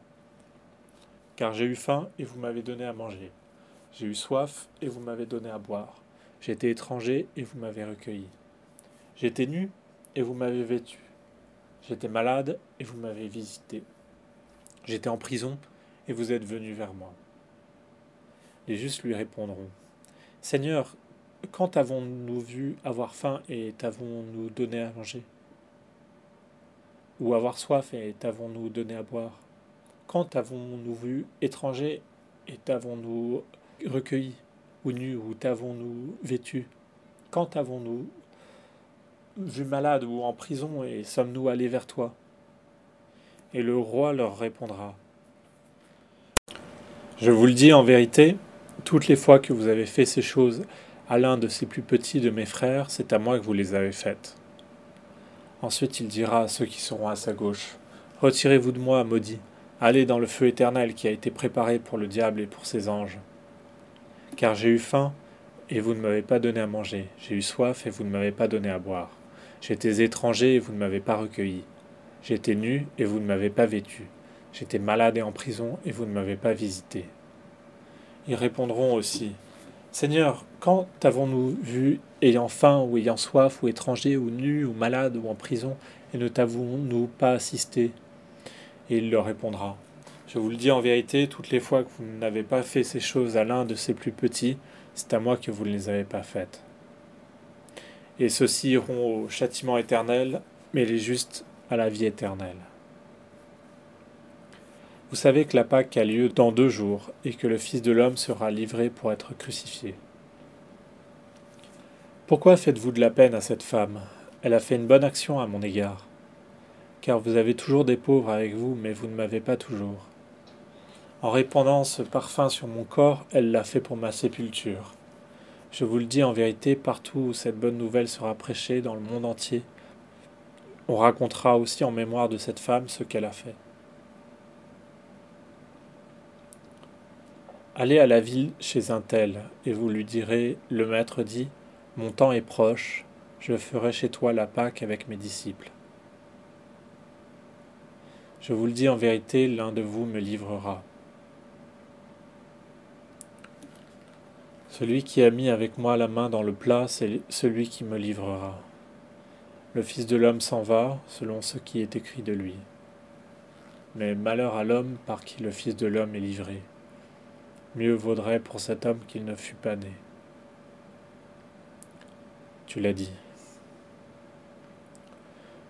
[SPEAKER 1] Car j'ai eu faim et vous m'avez donné à manger. J'ai eu soif et vous m'avez donné à boire. J'étais étranger et vous m'avez recueilli. J'étais nu et vous m'avez vêtu. J'étais malade et vous m'avez visité. J'étais en prison et vous êtes venu vers moi. Les justes lui répondront Seigneur, quand avons-nous vu avoir faim et t'avons-nous donné à manger? Ou avoir soif et t'avons-nous donné à boire? Quand avons-nous vu étranger et t'avons-nous recueilli Ou nu ou t'avons-nous vêtu Quand avons-nous vu malade ou en prison et sommes-nous allés vers toi Et le roi leur répondra Je vous le dis en vérité, toutes les fois que vous avez fait ces choses à l'un de ces plus petits de mes frères, c'est à moi que vous les avez faites. Ensuite il dira à ceux qui seront à sa gauche, Retirez-vous de moi, maudit, allez dans le feu éternel qui a été préparé pour le diable et pour ses anges. Car j'ai eu faim, et vous ne m'avez pas donné à manger, j'ai eu soif, et vous ne m'avez pas donné à boire. J'étais étranger, et vous ne m'avez pas recueilli. J'étais nu, et vous ne m'avez pas vêtu. J'étais malade et en prison, et vous ne m'avez pas visité. Ils répondront aussi, Seigneur, quand t'avons-nous vu ayant faim ou ayant soif ou étranger ou nu ou malade ou en prison et ne t'avons-nous pas assisté? Et il leur répondra Je vous le dis en vérité, toutes les fois que vous n'avez pas fait ces choses à l'un de ces plus petits, c'est à moi que vous ne les avez pas faites. Et ceux-ci iront au châtiment éternel, mais les justes à la vie éternelle. Vous savez que la Pâque a lieu dans deux jours et que le Fils de l'homme sera livré pour être crucifié. Pourquoi faites-vous de la peine à cette femme? Elle a fait une bonne action à mon égard. Car vous avez toujours des pauvres avec vous, mais vous ne m'avez pas toujours. En répandant ce parfum sur mon corps, elle l'a fait pour ma sépulture. Je vous le dis en vérité, partout où cette bonne nouvelle sera prêchée dans le monde entier, on racontera aussi en mémoire de cette femme ce qu'elle a fait. Allez à la ville chez un tel, et vous lui direz Le maître dit Mon temps est proche, je ferai chez toi la Pâque avec mes disciples. Je vous le dis en vérité, l'un de vous me livrera. Celui qui a mis avec moi la main dans le plat, c'est celui qui me livrera. Le Fils de l'homme s'en va, selon ce qui est écrit de lui. Mais malheur à l'homme par qui le Fils de l'homme est livré. Mieux vaudrait pour cet homme qu'il ne fût pas né. Tu l'as dit.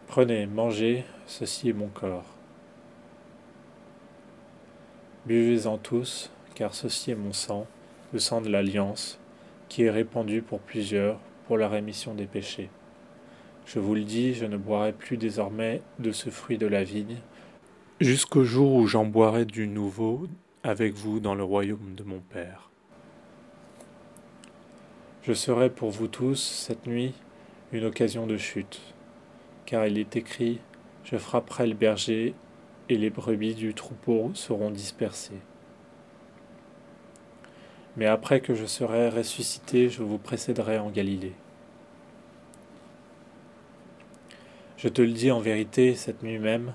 [SPEAKER 1] Prenez, mangez, ceci est mon corps. Buvez-en tous, car ceci est mon sang, le sang de l'alliance, qui est répandu pour plusieurs, pour la rémission des péchés. Je vous le dis, je ne boirai plus désormais de ce fruit de la vigne, jusqu'au jour où j'en boirai du nouveau avec vous dans le royaume de mon Père. Je serai pour vous tous, cette nuit, une occasion de chute, car il est écrit, je frapperai le berger, et les brebis du troupeau seront dispersées. Mais après que je serai ressuscité, je vous précéderai en Galilée. Je te le dis en vérité, cette nuit même,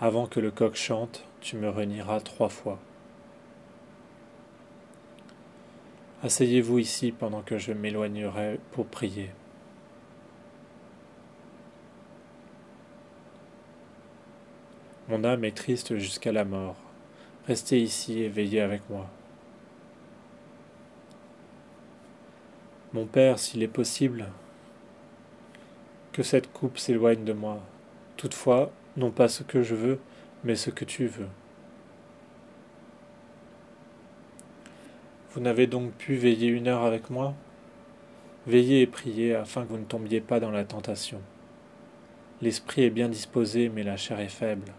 [SPEAKER 1] avant que le coq chante, tu me renieras trois fois. Asseyez-vous ici pendant que je m'éloignerai pour prier. Mon âme est triste jusqu'à la mort. Restez ici et veillez avec moi. Mon Père, s'il est possible, que cette coupe s'éloigne de moi. Toutefois, non pas ce que je veux, mais ce que tu veux. Vous n'avez donc pu veiller une heure avec moi? Veillez et priez afin que vous ne tombiez pas dans la tentation. L'esprit est bien disposé, mais la chair est faible.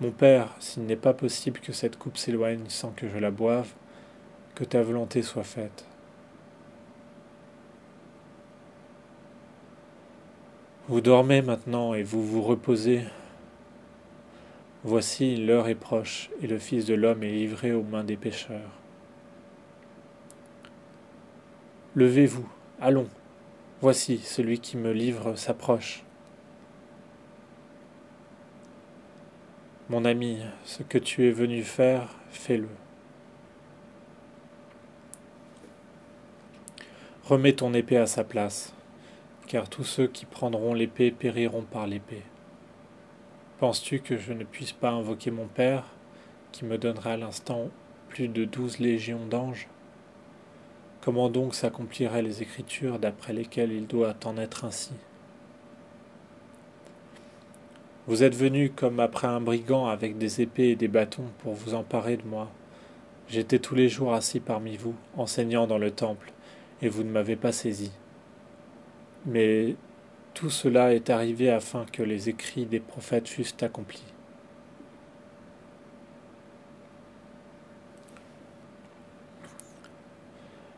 [SPEAKER 1] Mon Père, s'il n'est pas possible que cette coupe s'éloigne sans que je la boive, que ta volonté soit faite. Vous dormez maintenant et vous vous reposez. Voici l'heure est proche et le Fils de l'homme est livré aux mains des pécheurs. Levez-vous, allons. Voici celui qui me livre s'approche. Mon ami, ce que tu es venu faire, fais-le. Remets ton épée à sa place, car tous ceux qui prendront l'épée périront par l'épée. Penses-tu que je ne puisse pas invoquer mon Père, qui me donnera à l'instant plus de douze légions d'anges? Comment donc s'accompliraient les Écritures d'après lesquelles il doit en être ainsi? Vous êtes venus comme après un brigand avec des épées et des bâtons pour vous emparer de moi. J'étais tous les jours assis parmi vous, enseignant dans le temple et vous ne m'avez pas saisi. Mais tout cela est arrivé afin que les écrits des prophètes fussent accomplis.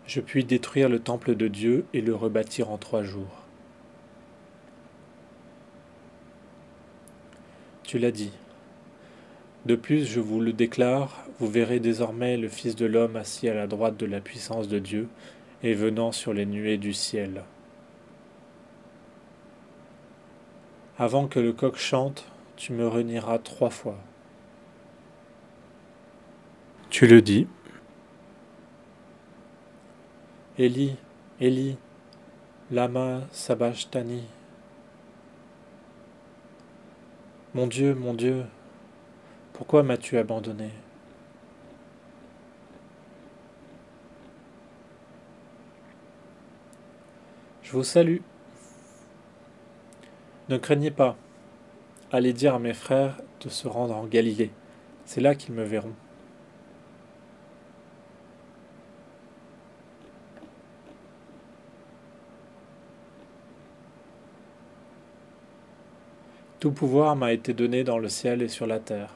[SPEAKER 1] Je puis détruire le temple de Dieu et le rebâtir en trois jours. Tu l'as dit. De plus, je vous le déclare, vous verrez désormais le Fils de l'homme assis à la droite de la puissance de Dieu et venant sur les nuées du ciel. Avant que le coq chante, tu me renieras trois fois. Tu le dis. Eli, Eli, lama sabachthani. Mon Dieu, mon Dieu, pourquoi m'as-tu abandonné? Je vous salue. Ne craignez pas. Allez dire à mes frères de se rendre en Galilée. C'est là qu'ils me verront. Tout pouvoir m'a été donné dans le ciel et sur la terre.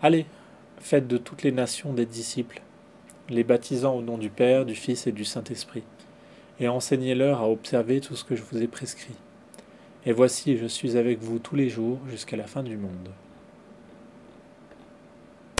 [SPEAKER 1] Allez, faites de toutes les nations des disciples, les baptisant au nom du Père, du Fils et du Saint-Esprit et enseignez-leur à observer tout ce que je vous ai prescrit. Et voici, je suis avec vous tous les jours jusqu'à la fin du monde.